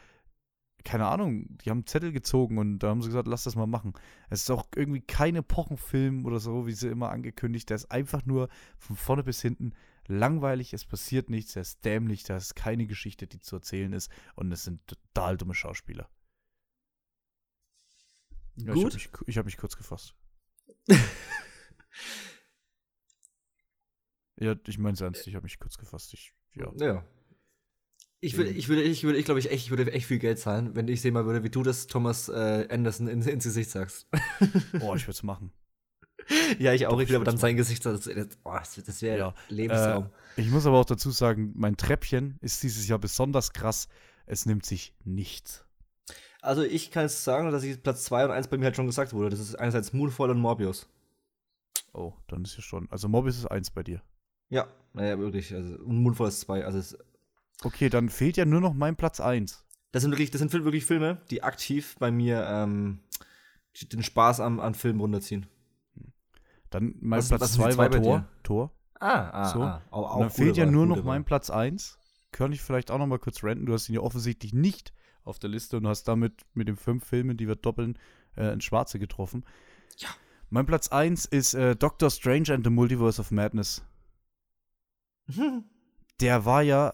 Speaker 2: keine Ahnung, die haben Zettel gezogen und da haben sie gesagt, lass das mal machen. Es ist auch irgendwie kein Epochenfilm oder so, wie sie immer angekündigt. Der ist einfach nur von vorne bis hinten langweilig, es passiert nichts, er ist dämlich, da ist keine Geschichte, die zu erzählen ist und es sind total dumme Schauspieler. Ja, Gut. Ich habe mich, hab mich kurz gefasst. ja, ich meine es ernst, ich habe mich kurz gefasst. Ich, ja.
Speaker 1: ja. Ich würde, ich würde, ich würde, ich glaube ich echt, ich würde echt viel Geld zahlen, wenn ich sehen mal würde, wie du das Thomas äh, Anderson in, ins Gesicht sagst.
Speaker 2: Boah, ich würde es machen.
Speaker 1: Ja, ich auch. Doch, ich aber dann sein Gesicht, das, das, das wäre ja. Lebensraum.
Speaker 2: Äh, ich muss aber auch dazu sagen, mein Treppchen ist dieses Jahr besonders krass. Es nimmt sich nichts.
Speaker 1: Also ich kann jetzt sagen, dass ich Platz 2 und 1 bei mir halt schon gesagt wurde. Das ist einerseits Moonfall und Morbius.
Speaker 2: Oh, dann ist ja schon. Also Morbius ist 1 bei dir.
Speaker 1: Ja, naja, wirklich. Also, und Moonfall ist 2. Also es
Speaker 2: Okay, dann fehlt ja nur noch mein Platz 1.
Speaker 1: Das sind wirklich, das sind wirklich Filme, die aktiv bei mir ähm, den Spaß am, an Filmen runterziehen.
Speaker 2: Dann mein was, Platz 2 war Tor. Tor.
Speaker 1: Ah, ah,
Speaker 2: so. ah. Auch, auch dann fehlt ja nur noch mein Platz 1. Könnte ich vielleicht auch noch mal kurz renten. Du hast ihn ja offensichtlich nicht auf der Liste und hast damit mit den fünf Filmen, die wir doppeln, äh, ins Schwarze getroffen.
Speaker 1: Ja.
Speaker 2: Mein Platz 1 ist äh, Doctor Strange and the Multiverse of Madness. Der war ja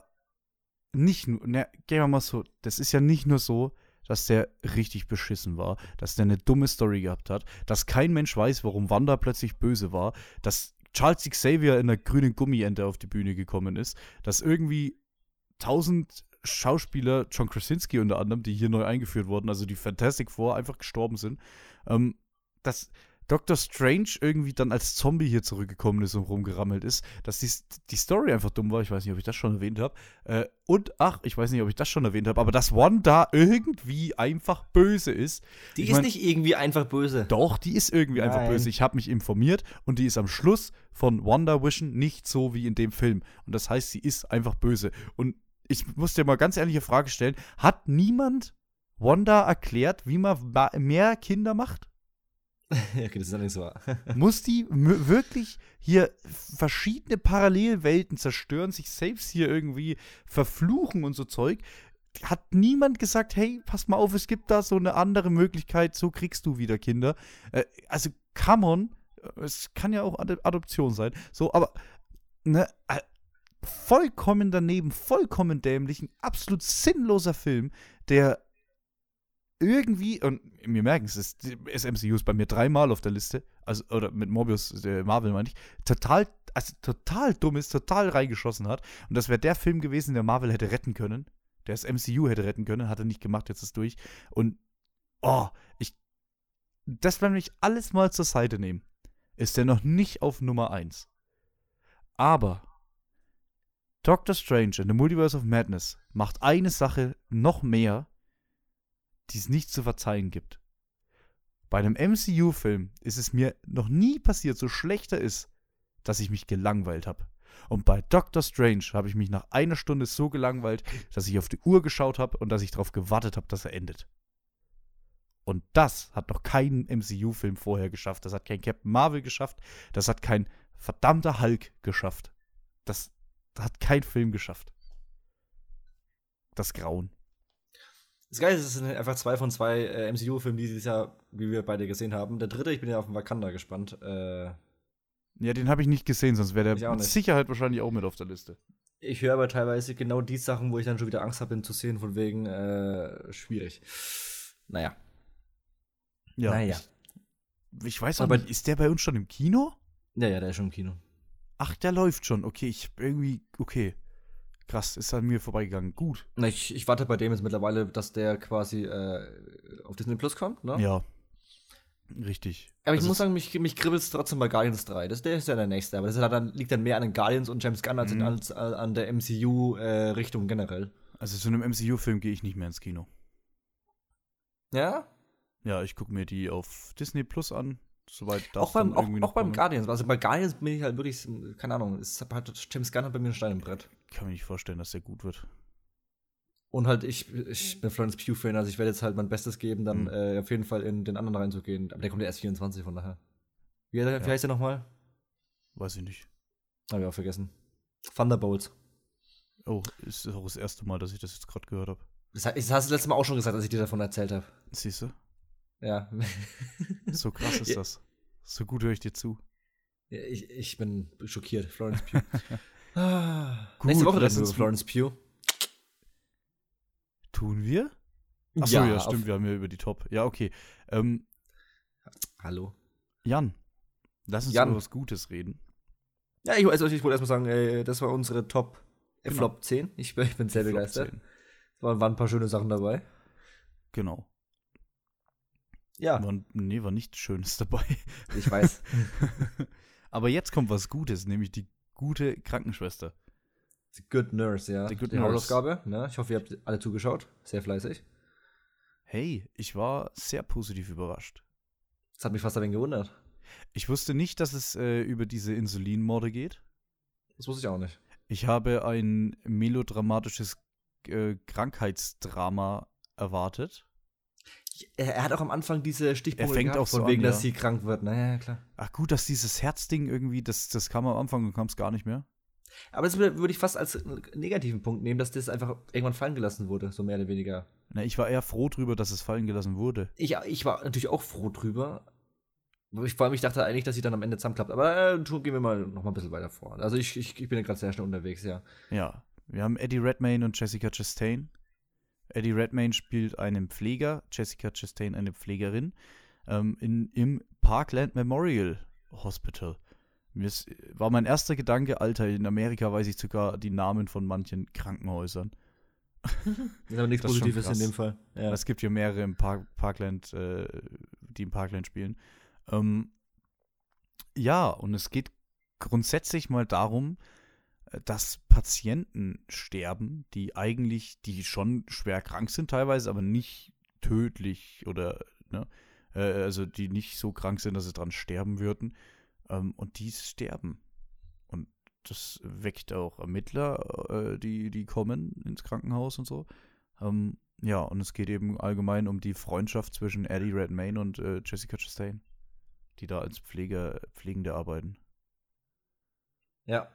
Speaker 2: nicht nur, ne, gehen wir mal so, das ist ja nicht nur so, dass der richtig beschissen war, dass der eine dumme Story gehabt hat, dass kein Mensch weiß, warum Wanda plötzlich böse war, dass Charles Xavier in der grünen Gummiente auf die Bühne gekommen ist, dass irgendwie tausend Schauspieler, John Krasinski unter anderem, die hier neu eingeführt wurden, also die Fantastic Four, einfach gestorben sind, ähm, dass Doctor Strange irgendwie dann als Zombie hier zurückgekommen ist und rumgerammelt ist, dass die, die Story einfach dumm war. Ich weiß nicht, ob ich das schon erwähnt habe. Äh, und, ach, ich weiß nicht, ob ich das schon erwähnt habe, aber dass Wanda irgendwie einfach böse ist.
Speaker 1: Die ich ist mein, nicht irgendwie einfach böse.
Speaker 2: Doch, die ist irgendwie Nein. einfach böse. Ich habe mich informiert und die ist am Schluss von Wanda Vision nicht so wie in dem Film. Und das heißt, sie ist einfach böse. Und ich muss dir mal ganz ehrliche Frage stellen: Hat niemand Wanda erklärt, wie man mehr Kinder macht?
Speaker 1: okay, das ist allerdings wahr.
Speaker 2: Muss die wirklich hier verschiedene Parallelwelten zerstören, sich selbst hier irgendwie verfluchen und so Zeug? Hat niemand gesagt, hey, pass mal auf, es gibt da so eine andere Möglichkeit, so kriegst du wieder Kinder. Äh, also, come on, es kann ja auch Adoption sein. So, aber, ne, äh, vollkommen daneben, vollkommen dämlich, ein absolut sinnloser Film, der irgendwie, und wir merken es, ist, das MCU ist bei mir dreimal auf der Liste, also, oder mit Morbius, äh, Marvel meine ich, total, also total dumm ist, total reingeschossen hat. Und das wäre der Film gewesen, der Marvel hätte retten können, der das MCU hätte retten können, hat er nicht gemacht, jetzt ist durch. Und, oh, ich, das wenn ich alles mal zur Seite nehmen, ist der noch nicht auf Nummer 1. Aber Doctor Strange in the Multiverse of Madness macht eine Sache noch mehr, die es nicht zu verzeihen gibt. Bei einem MCU-Film ist es mir noch nie passiert, so schlechter ist, dass ich mich gelangweilt habe. Und bei Doctor Strange habe ich mich nach einer Stunde so gelangweilt, dass ich auf die Uhr geschaut habe und dass ich darauf gewartet habe, dass er endet. Und das hat noch kein MCU-Film vorher geschafft. Das hat kein Captain Marvel geschafft. Das hat kein verdammter Hulk geschafft. Das hat kein Film geschafft. Das Grauen.
Speaker 1: Das Geile ist, es sind einfach zwei von zwei äh, MCU-Filmen dieses Jahr, wie wir beide gesehen haben. Der dritte, ich bin ja auf den Wakanda gespannt. Äh,
Speaker 2: ja, den habe ich nicht gesehen, sonst wäre der mit Sicherheit wahrscheinlich auch mit auf der Liste.
Speaker 1: Ich höre aber teilweise genau die Sachen, wo ich dann schon wieder Angst habe, ihn zu sehen, von wegen äh, schwierig. Naja.
Speaker 2: Ja. Naja. Ich, ich weiß aber nicht, ist der bei uns schon im Kino?
Speaker 1: Ja, ja, der ist schon im Kino.
Speaker 2: Ach, der läuft schon. Okay, ich irgendwie, okay. Krass, ist an mir vorbeigegangen. Gut.
Speaker 1: Na, ich, ich warte bei dem jetzt mittlerweile, dass der quasi äh, auf Disney Plus kommt, ne?
Speaker 2: Ja. Richtig.
Speaker 1: Aber ich also muss sagen, mich, mich kribbelt es trotzdem bei Guardians 3. Das, der ist ja der nächste. Aber das dann, liegt dann mehr an den Guardians und James Gunn als, mhm. als, als an der MCU-Richtung äh, generell.
Speaker 2: Also zu einem MCU-Film gehe ich nicht mehr ins Kino.
Speaker 1: Ja?
Speaker 2: Ja, ich gucke mir die auf Disney Plus an. Soweit
Speaker 1: das auch beim, auch, auch beim Guardians. Also bei Guardians bin ich halt wirklich, keine Ahnung, ist, hat, James Gunn hat bei mir einen Stein im Brett.
Speaker 2: Ich kann mir nicht vorstellen, dass der gut wird.
Speaker 1: Und halt, ich, ich bin Florence Pugh-Fan, also ich werde jetzt halt mein Bestes geben, dann mhm. äh, auf jeden Fall in den anderen reinzugehen. Aber der kommt ja erst 24, von daher. Wie, ja. wie heißt der nochmal?
Speaker 2: Weiß ich nicht.
Speaker 1: Hab ich auch vergessen. Thunderbolts.
Speaker 2: Oh, ist auch das erste Mal, dass ich das jetzt gerade gehört habe.
Speaker 1: Das, das hast du das letzte Mal auch schon gesagt, als ich dir davon erzählt habe.
Speaker 2: Siehst du?
Speaker 1: Ja.
Speaker 2: so krass ist das. So gut höre ich dir zu.
Speaker 1: Ja, ich, ich bin schockiert. Florence Pugh. ah, Gut, Nächste Woche das ist Florence Pugh.
Speaker 2: Tun wir? Achso, ja, ja stimmt, wir haben ja über die Top. Ja, okay. Ähm,
Speaker 1: Hallo.
Speaker 2: Jan, lass uns Jan. über was Gutes reden.
Speaker 1: Ja, ich, also ich wollte erstmal sagen, ey, das war unsere Top äh, genau. Flop 10. Ich, ich bin sehr begeistert. Es waren, waren ein paar schöne Sachen dabei.
Speaker 2: Genau.
Speaker 1: Ja.
Speaker 2: War, nee, war nichts Schönes dabei.
Speaker 1: Ich weiß.
Speaker 2: Aber jetzt kommt was Gutes, nämlich die gute Krankenschwester.
Speaker 1: The Good Nurse, ja.
Speaker 2: The Good
Speaker 1: die
Speaker 2: Nurse.
Speaker 1: Hausaufgabe. Ne? Ich hoffe, ihr habt alle zugeschaut. Sehr fleißig.
Speaker 2: Hey, ich war sehr positiv überrascht.
Speaker 1: Das hat mich fast ein wenig gewundert.
Speaker 2: Ich wusste nicht, dass es äh, über diese Insulinmorde geht.
Speaker 1: Das wusste ich auch nicht.
Speaker 2: Ich habe ein melodramatisches äh, Krankheitsdrama erwartet.
Speaker 1: Er, hat auch am Anfang diese Stichpunkte
Speaker 2: er fängt gehabt, auch so
Speaker 1: von wegen,
Speaker 2: an, ja.
Speaker 1: dass sie krank wird. Naja, klar.
Speaker 2: Ach gut, dass dieses Herzding irgendwie, das, das kam am Anfang und kam es gar nicht mehr.
Speaker 1: Aber das würde ich fast als negativen Punkt nehmen, dass das einfach irgendwann fallen gelassen wurde, so mehr oder weniger.
Speaker 2: Na, ich war eher froh drüber, dass es fallen gelassen wurde.
Speaker 1: Ich, ich war natürlich auch froh drüber. Ich, vor allem, ich dachte eigentlich, dass sie dann am Ende zusammenklappt. Aber äh, gehen wir mal noch mal ein bisschen weiter vor. Also ich, ich, ich bin ja gerade sehr schnell unterwegs, ja.
Speaker 2: Ja. Wir haben Eddie Redmayne und Jessica Chastain. Eddie Redmayne spielt einen Pfleger, Jessica Chastain eine Pflegerin, ähm, in, im Parkland Memorial Hospital. Mir ist, war mein erster Gedanke, Alter, in Amerika weiß ich sogar die Namen von manchen Krankenhäusern.
Speaker 1: Das ist aber nichts Positives in dem Fall.
Speaker 2: Ja. Es gibt ja mehrere im Park, Parkland, äh, die im Parkland spielen. Ähm, ja, und es geht grundsätzlich mal darum, dass Patienten sterben, die eigentlich, die schon schwer krank sind teilweise, aber nicht tödlich oder, ne, äh, also die nicht so krank sind, dass sie dran sterben würden. Ähm, und die sterben. Und das weckt auch Ermittler, äh, die, die kommen ins Krankenhaus und so. Ähm, ja, und es geht eben allgemein um die Freundschaft zwischen Eddie Redmayne und äh, Jessica Chastain, die da als Pfleger, Pflegende arbeiten.
Speaker 1: Ja,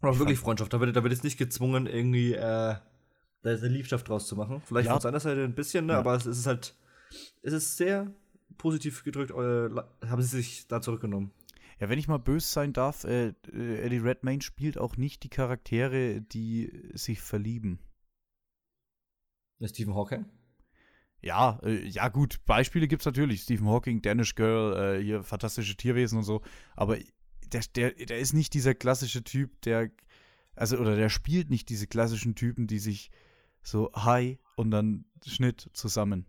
Speaker 1: aber wirklich Freundschaft. Da wird, da wird jetzt nicht gezwungen, irgendwie äh, da ist eine Liebschaft draus zu machen. Vielleicht ja. von seiner Seite ein bisschen, ne? Ja. aber es ist halt, es ist sehr positiv gedrückt, äh, haben sie sich da zurückgenommen.
Speaker 2: Ja, wenn ich mal böse sein darf, äh, äh, Eddie Redmayne spielt auch nicht die Charaktere, die sich verlieben.
Speaker 1: Stephen Hawking?
Speaker 2: Ja, äh, ja gut, Beispiele gibt es natürlich. Stephen Hawking, Danish Girl, äh, hier fantastische Tierwesen und so. Aber der, der, der ist nicht dieser klassische Typ, der, also, oder der spielt nicht diese klassischen Typen, die sich so hi und dann Schnitt zusammen.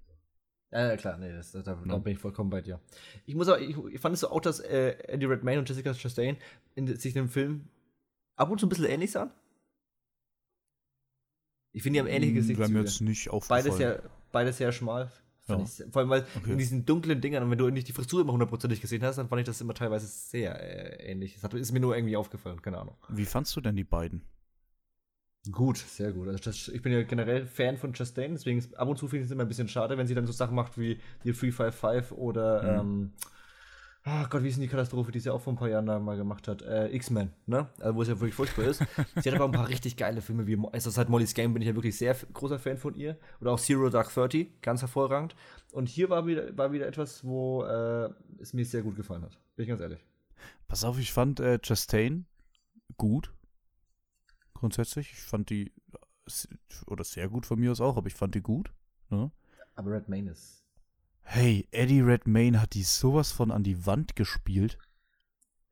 Speaker 1: Ja, klar, nee, das, da, da ja. bin ich vollkommen bei dir. Ich muss aber, ich, ich fand es so auch, dass äh, Eddie Redmayne und Jessica Chastain in, sich in dem Film ab und zu ein bisschen ähnlich sahen. Ich finde, die haben ähnliche
Speaker 2: Gesichter. Hm, mir jetzt nicht aufgefallen.
Speaker 1: Beides sehr, beides sehr schmal. Ja. Vor allem, weil okay. in diesen dunklen Dingern, und wenn du nicht die Frisur immer hundertprozentig gesehen hast, dann fand ich das immer teilweise sehr äh, ähnlich. Das hat, ist mir nur irgendwie aufgefallen, keine Ahnung.
Speaker 2: Wie fandst du denn die beiden?
Speaker 1: Gut, sehr gut. Also das, ich bin ja generell Fan von Chastain, deswegen ist, ab und zu finde ich es immer ein bisschen schade, wenn sie dann so Sachen macht wie die 355 oder mhm. ähm, ach Gott, wie ist denn die Katastrophe, die sie auch vor ein paar Jahren da mal gemacht hat? Äh, X-Men, ne? Also, wo es ja wirklich furchtbar ist. sie hat aber ein paar richtig geile Filme, wie also seit Molly's Game bin ich ja wirklich sehr großer Fan von ihr. Oder auch Zero Dark Thirty, ganz hervorragend. Und hier war wieder, war wieder etwas, wo äh, es mir sehr gut gefallen hat. Bin ich ganz ehrlich.
Speaker 2: Pass auf, ich fand äh, Chastain gut. Grundsätzlich. Ich fand die, oder sehr gut von mir aus auch, aber ich fand die gut. Ne?
Speaker 1: Aber Red Main ist
Speaker 2: Hey, Eddie Redmayne hat die sowas von an die Wand gespielt.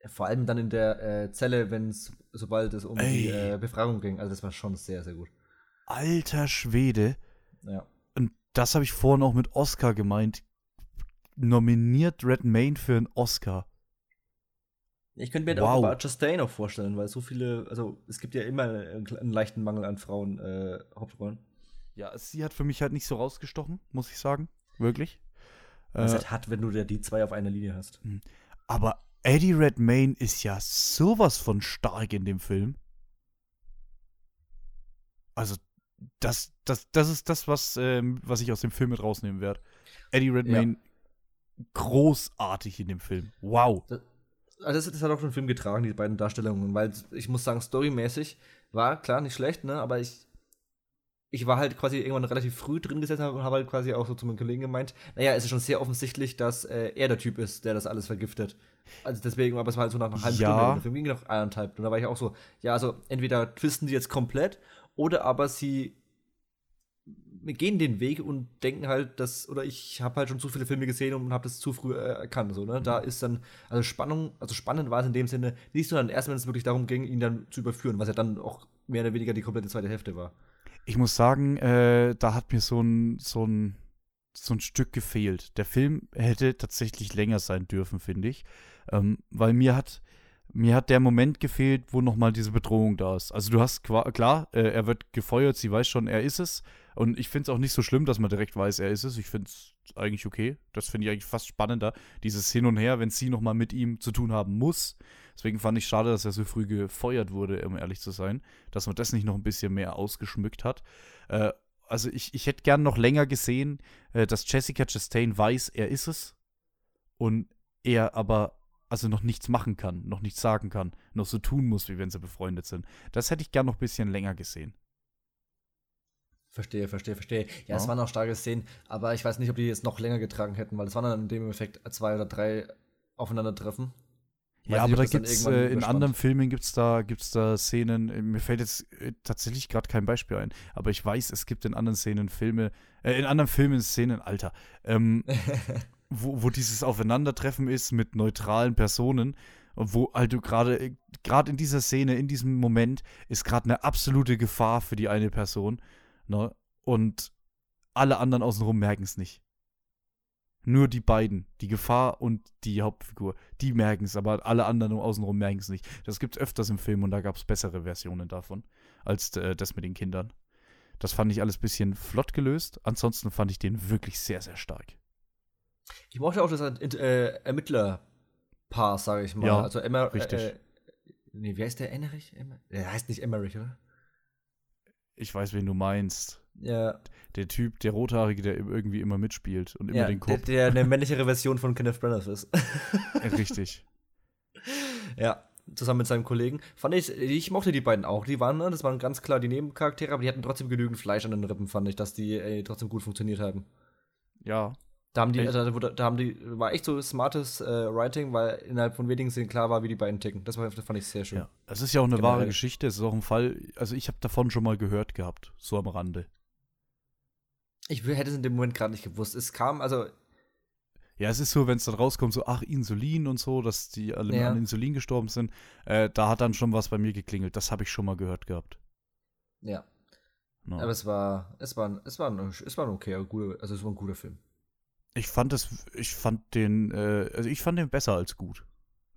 Speaker 1: Vor allem dann in der äh, Zelle, wenn es, sobald es um Ey. die äh, Befragung ging. Also das war schon sehr, sehr gut.
Speaker 2: Alter Schwede.
Speaker 1: Ja.
Speaker 2: Und das habe ich vorhin auch mit Oscar gemeint. Nominiert Redmayne für einen Oscar.
Speaker 1: Ich könnte mir wow. auch Archer Chastain auch vorstellen, weil so viele, also es gibt ja immer einen, einen leichten Mangel an Frauen äh, Hauptrollen.
Speaker 2: Ja, sie hat für mich halt nicht so rausgestochen, muss ich sagen. Wirklich.
Speaker 1: Was äh, halt hat, wenn du ja die zwei auf einer Linie hast. Hm.
Speaker 2: Aber Eddie Redmayne ist ja sowas von stark in dem Film. Also, das, das, das ist das, was, ähm, was ich aus dem Film mit rausnehmen werde. Eddie Redmayne ja. großartig in dem Film. Wow.
Speaker 1: Das, also das, hat auch den Film getragen, die beiden Darstellungen, weil ich muss sagen, storymäßig war klar nicht schlecht, ne, aber ich ich war halt quasi irgendwann relativ früh drin gesessen und habe halt quasi auch so zu meinem Kollegen gemeint, naja, es ist schon sehr offensichtlich, dass äh, er der Typ ist, der das alles vergiftet. Also deswegen, aber es war halt so nach einer halben ja. Stunde, der Film ging noch eineinhalb. Und da war ich auch so, ja, also entweder twisten sie jetzt komplett oder aber sie gehen den Weg und denken halt, dass, oder ich habe halt schon zu viele Filme gesehen und habe das zu früh äh, erkannt. So, ne? Mhm. Da ist dann, also Spannung, also spannend war es in dem Sinne nicht so dann erst, wenn es wirklich darum ging, ihn dann zu überführen, was ja dann auch mehr oder weniger die komplette zweite Hälfte war.
Speaker 2: Ich muss sagen, äh, da hat mir so ein, so, ein, so ein Stück gefehlt. Der Film hätte tatsächlich länger sein dürfen, finde ich. Ähm, weil mir hat, mir hat der Moment gefehlt, wo nochmal diese Bedrohung da ist. Also du hast klar, äh, er wird gefeuert, sie weiß schon, er ist es. Und ich finde es auch nicht so schlimm, dass man direkt weiß, er ist es. Ich finde es eigentlich okay. Das finde ich eigentlich fast spannender. Dieses Hin und Her, wenn sie nochmal mit ihm zu tun haben muss. Deswegen fand ich schade, dass er so früh gefeuert wurde, um ehrlich zu sein. Dass man das nicht noch ein bisschen mehr ausgeschmückt hat. Äh, also ich, ich hätte gern noch länger gesehen, äh, dass Jessica Chastain weiß, er ist es. Und er aber also noch nichts machen kann, noch nichts sagen kann, noch so tun muss, wie wenn sie befreundet sind. Das hätte ich gern noch ein bisschen länger gesehen.
Speaker 1: Verstehe, verstehe, verstehe. Ja, ja, es waren auch starke Szenen, aber ich weiß nicht, ob die jetzt noch länger getragen hätten, weil es waren dann in dem Effekt zwei oder drei aufeinandertreffen.
Speaker 2: Ja, aber da gibt es, äh, in anderen Filmen gibt es da, gibt's da Szenen, äh, mir fällt jetzt äh, tatsächlich gerade kein Beispiel ein, aber ich weiß, es gibt in anderen Szenen Filme, äh, in anderen Filmen Szenen, Alter, ähm, wo, wo dieses Aufeinandertreffen ist mit neutralen Personen, wo halt du gerade, äh, gerade in dieser Szene, in diesem Moment, ist gerade eine absolute Gefahr für die eine Person, ne? Und alle anderen außenrum merken es nicht. Nur die beiden, die Gefahr und die Hauptfigur, die merken es, aber alle anderen außenrum merken es nicht. Das gibt es öfters im Film und da gab es bessere Versionen davon als äh, das mit den Kindern. Das fand ich alles ein bisschen flott gelöst. Ansonsten fand ich den wirklich sehr, sehr stark.
Speaker 1: Ich mochte auch das äh, Ermittlerpaar, sage ich mal.
Speaker 2: Ja,
Speaker 1: also Emma,
Speaker 2: richtig. Äh,
Speaker 1: nee, wie heißt der? Emmerich? Emmer der heißt nicht Emmerich, oder?
Speaker 2: Ich weiß, wen du meinst.
Speaker 1: Ja.
Speaker 2: Der Typ, der Rothaarige, der irgendwie immer mitspielt und immer
Speaker 1: ja,
Speaker 2: den Kopf.
Speaker 1: Der, der eine männlichere Version von Kenneth Branagh ist.
Speaker 2: Richtig.
Speaker 1: Ja, zusammen mit seinem Kollegen. Fand ich, ich mochte die beiden auch. Die waren, ne, das waren ganz klar die Nebencharaktere, aber die hatten trotzdem genügend Fleisch an den Rippen, fand ich, dass die ey, trotzdem gut funktioniert haben.
Speaker 2: Ja.
Speaker 1: Da haben die, also, da haben die, war echt so smartes äh, Writing, weil innerhalb von wenigen Szenen klar war, wie die beiden ticken. Das, war, fand ich sehr schön. Ja,
Speaker 2: es ist ja auch eine Generell. wahre Geschichte. Es ist auch ein Fall, also ich habe davon schon mal gehört gehabt, so am Rande.
Speaker 1: Ich hätte es in dem Moment gerade nicht gewusst. Es kam, also.
Speaker 2: Ja, es ist so, wenn es dann rauskommt, so, ach, Insulin und so, dass die alle ja. an Insulin gestorben sind. Äh, da hat dann schon was bei mir geklingelt. Das habe ich schon mal gehört gehabt.
Speaker 1: Ja. No. Aber es war, es war, es war, ein, es war ein okay, guter, also es war ein guter Film.
Speaker 2: Ich fand es, ich fand den, äh, also ich fand den besser als gut.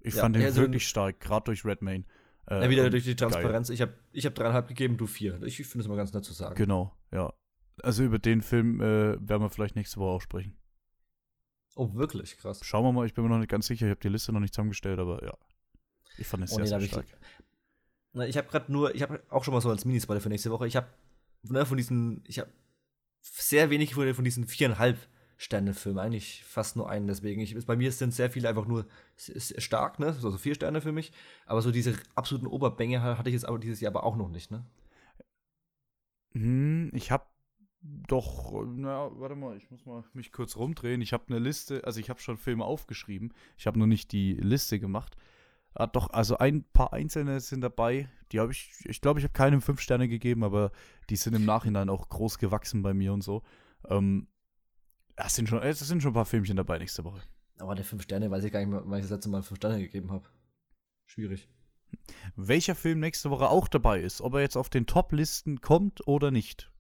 Speaker 2: Ich ja, fand den also wirklich stark, gerade durch Redmayne.
Speaker 1: Äh, ja, wieder durch die Transparenz. Geil. Ich habe ich hab dreieinhalb gegeben, du vier. Ich finde es mal ganz nett zu sagen.
Speaker 2: Genau, ja. Also über den Film äh, werden wir vielleicht nächste Woche auch sprechen.
Speaker 1: Oh, wirklich? Krass.
Speaker 2: Schauen wir mal, ich bin mir noch nicht ganz sicher, ich habe die Liste noch nicht zusammengestellt, aber ja. Ich fand es oh, sehr, nee, sehr stark. Ich,
Speaker 1: ich habe gerade nur, ich habe auch schon mal so als Minispoiler für nächste Woche, ich habe ne, von diesen, ich habe sehr wenig von, von diesen viereinhalb Sterne-Film, eigentlich fast nur einen. Deswegen, ich, bei mir sind sehr viele einfach nur stark, ne? Also vier Sterne für mich. Aber so diese absoluten Oberbänge hatte ich jetzt aber dieses Jahr aber auch noch nicht, ne?
Speaker 2: Hm, ich habe doch, na, warte mal, ich muss mal mich kurz rumdrehen. Ich habe eine Liste, also ich habe schon Filme aufgeschrieben. Ich habe noch nicht die Liste gemacht. Ah, doch, also ein paar einzelne sind dabei. Die habe ich, ich glaube, ich habe keinem fünf Sterne gegeben, aber die sind im Nachhinein auch groß gewachsen bei mir und so. Ähm, es sind schon, es sind schon ein paar Filmchen dabei nächste Woche.
Speaker 1: Aber der fünf Sterne weiß ich gar nicht mehr, wann ich das letzte Mal fünf Sterne gegeben habe. Schwierig.
Speaker 2: Welcher Film nächste Woche auch dabei ist, ob er jetzt auf den Top-Listen kommt oder nicht,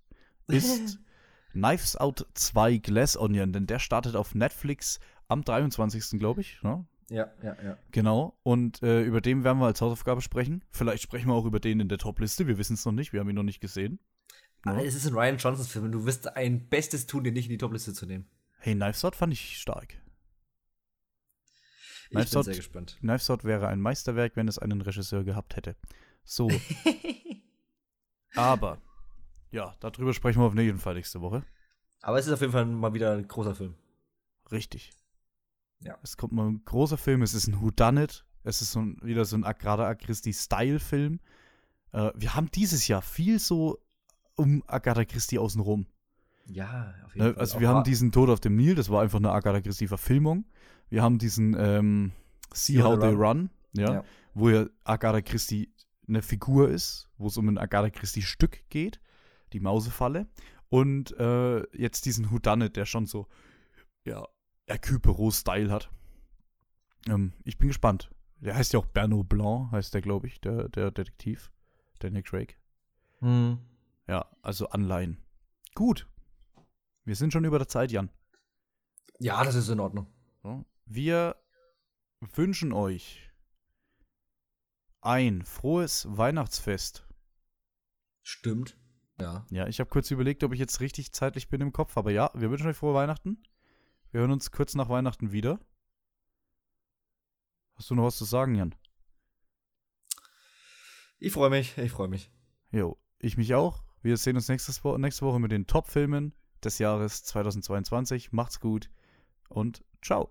Speaker 2: ist Knives Out 2 Glass Onion, denn der startet auf Netflix am 23. glaube ich. Ne?
Speaker 1: Ja, ja, ja.
Speaker 2: Genau. Und äh, über den werden wir als Hausaufgabe sprechen. Vielleicht sprechen wir auch über den in der Top-Liste. Wir wissen es noch nicht. Wir haben ihn noch nicht gesehen.
Speaker 1: Ja. Ah, es ist ein Ryan Johnson-Film und du wirst ein Bestes tun, den nicht in die Top-Liste zu nehmen.
Speaker 2: Hey, Knives Out fand ich stark.
Speaker 1: Ich Knives bin Out, sehr gespannt.
Speaker 2: Knives Out wäre ein Meisterwerk, wenn es einen Regisseur gehabt hätte. So. Aber, ja, darüber sprechen wir auf jeden Fall nächste Woche.
Speaker 1: Aber es ist auf jeden Fall mal wieder ein großer Film.
Speaker 2: Richtig. Ja. Es kommt mal ein großer Film, es ist ein Whodunit, es ist so ein, wieder so ein Agatha Christie-Style-Film. Äh, wir haben dieses Jahr viel so um Agatha Christie außenrum.
Speaker 1: Ja,
Speaker 2: auf jeden ne, Fall. Also wir haben diesen Tod auf dem Nil, das war einfach eine Agatha Christie-Verfilmung. Wir haben diesen ähm, See How They Run, Run ja, ja, wo ja Agatha Christie eine Figur ist, wo es um ein Agatha Christie-Stück geht, die Mausefalle. Und äh, jetzt diesen Whodunit, der schon so, ja, Hercule style hat. Ähm, ich bin gespannt. Der heißt ja auch Bernard Blanc, heißt der, glaube ich, der, der Detektiv, der Nick Drake.
Speaker 1: Hm.
Speaker 2: Ja, also Anleihen. Gut. Wir sind schon über der Zeit, Jan.
Speaker 1: Ja, das ist in Ordnung.
Speaker 2: Wir wünschen euch ein frohes Weihnachtsfest.
Speaker 1: Stimmt. Ja.
Speaker 2: Ja, ich habe kurz überlegt, ob ich jetzt richtig zeitlich bin im Kopf, aber ja, wir wünschen euch frohe Weihnachten. Wir hören uns kurz nach Weihnachten wieder. Hast du noch was zu sagen, Jan?
Speaker 1: Ich freue mich, ich freue mich.
Speaker 2: Jo, ich mich auch. Wir sehen uns nächstes Wo nächste Woche mit den Top-Filmen des Jahres 2022. Macht's gut und ciao.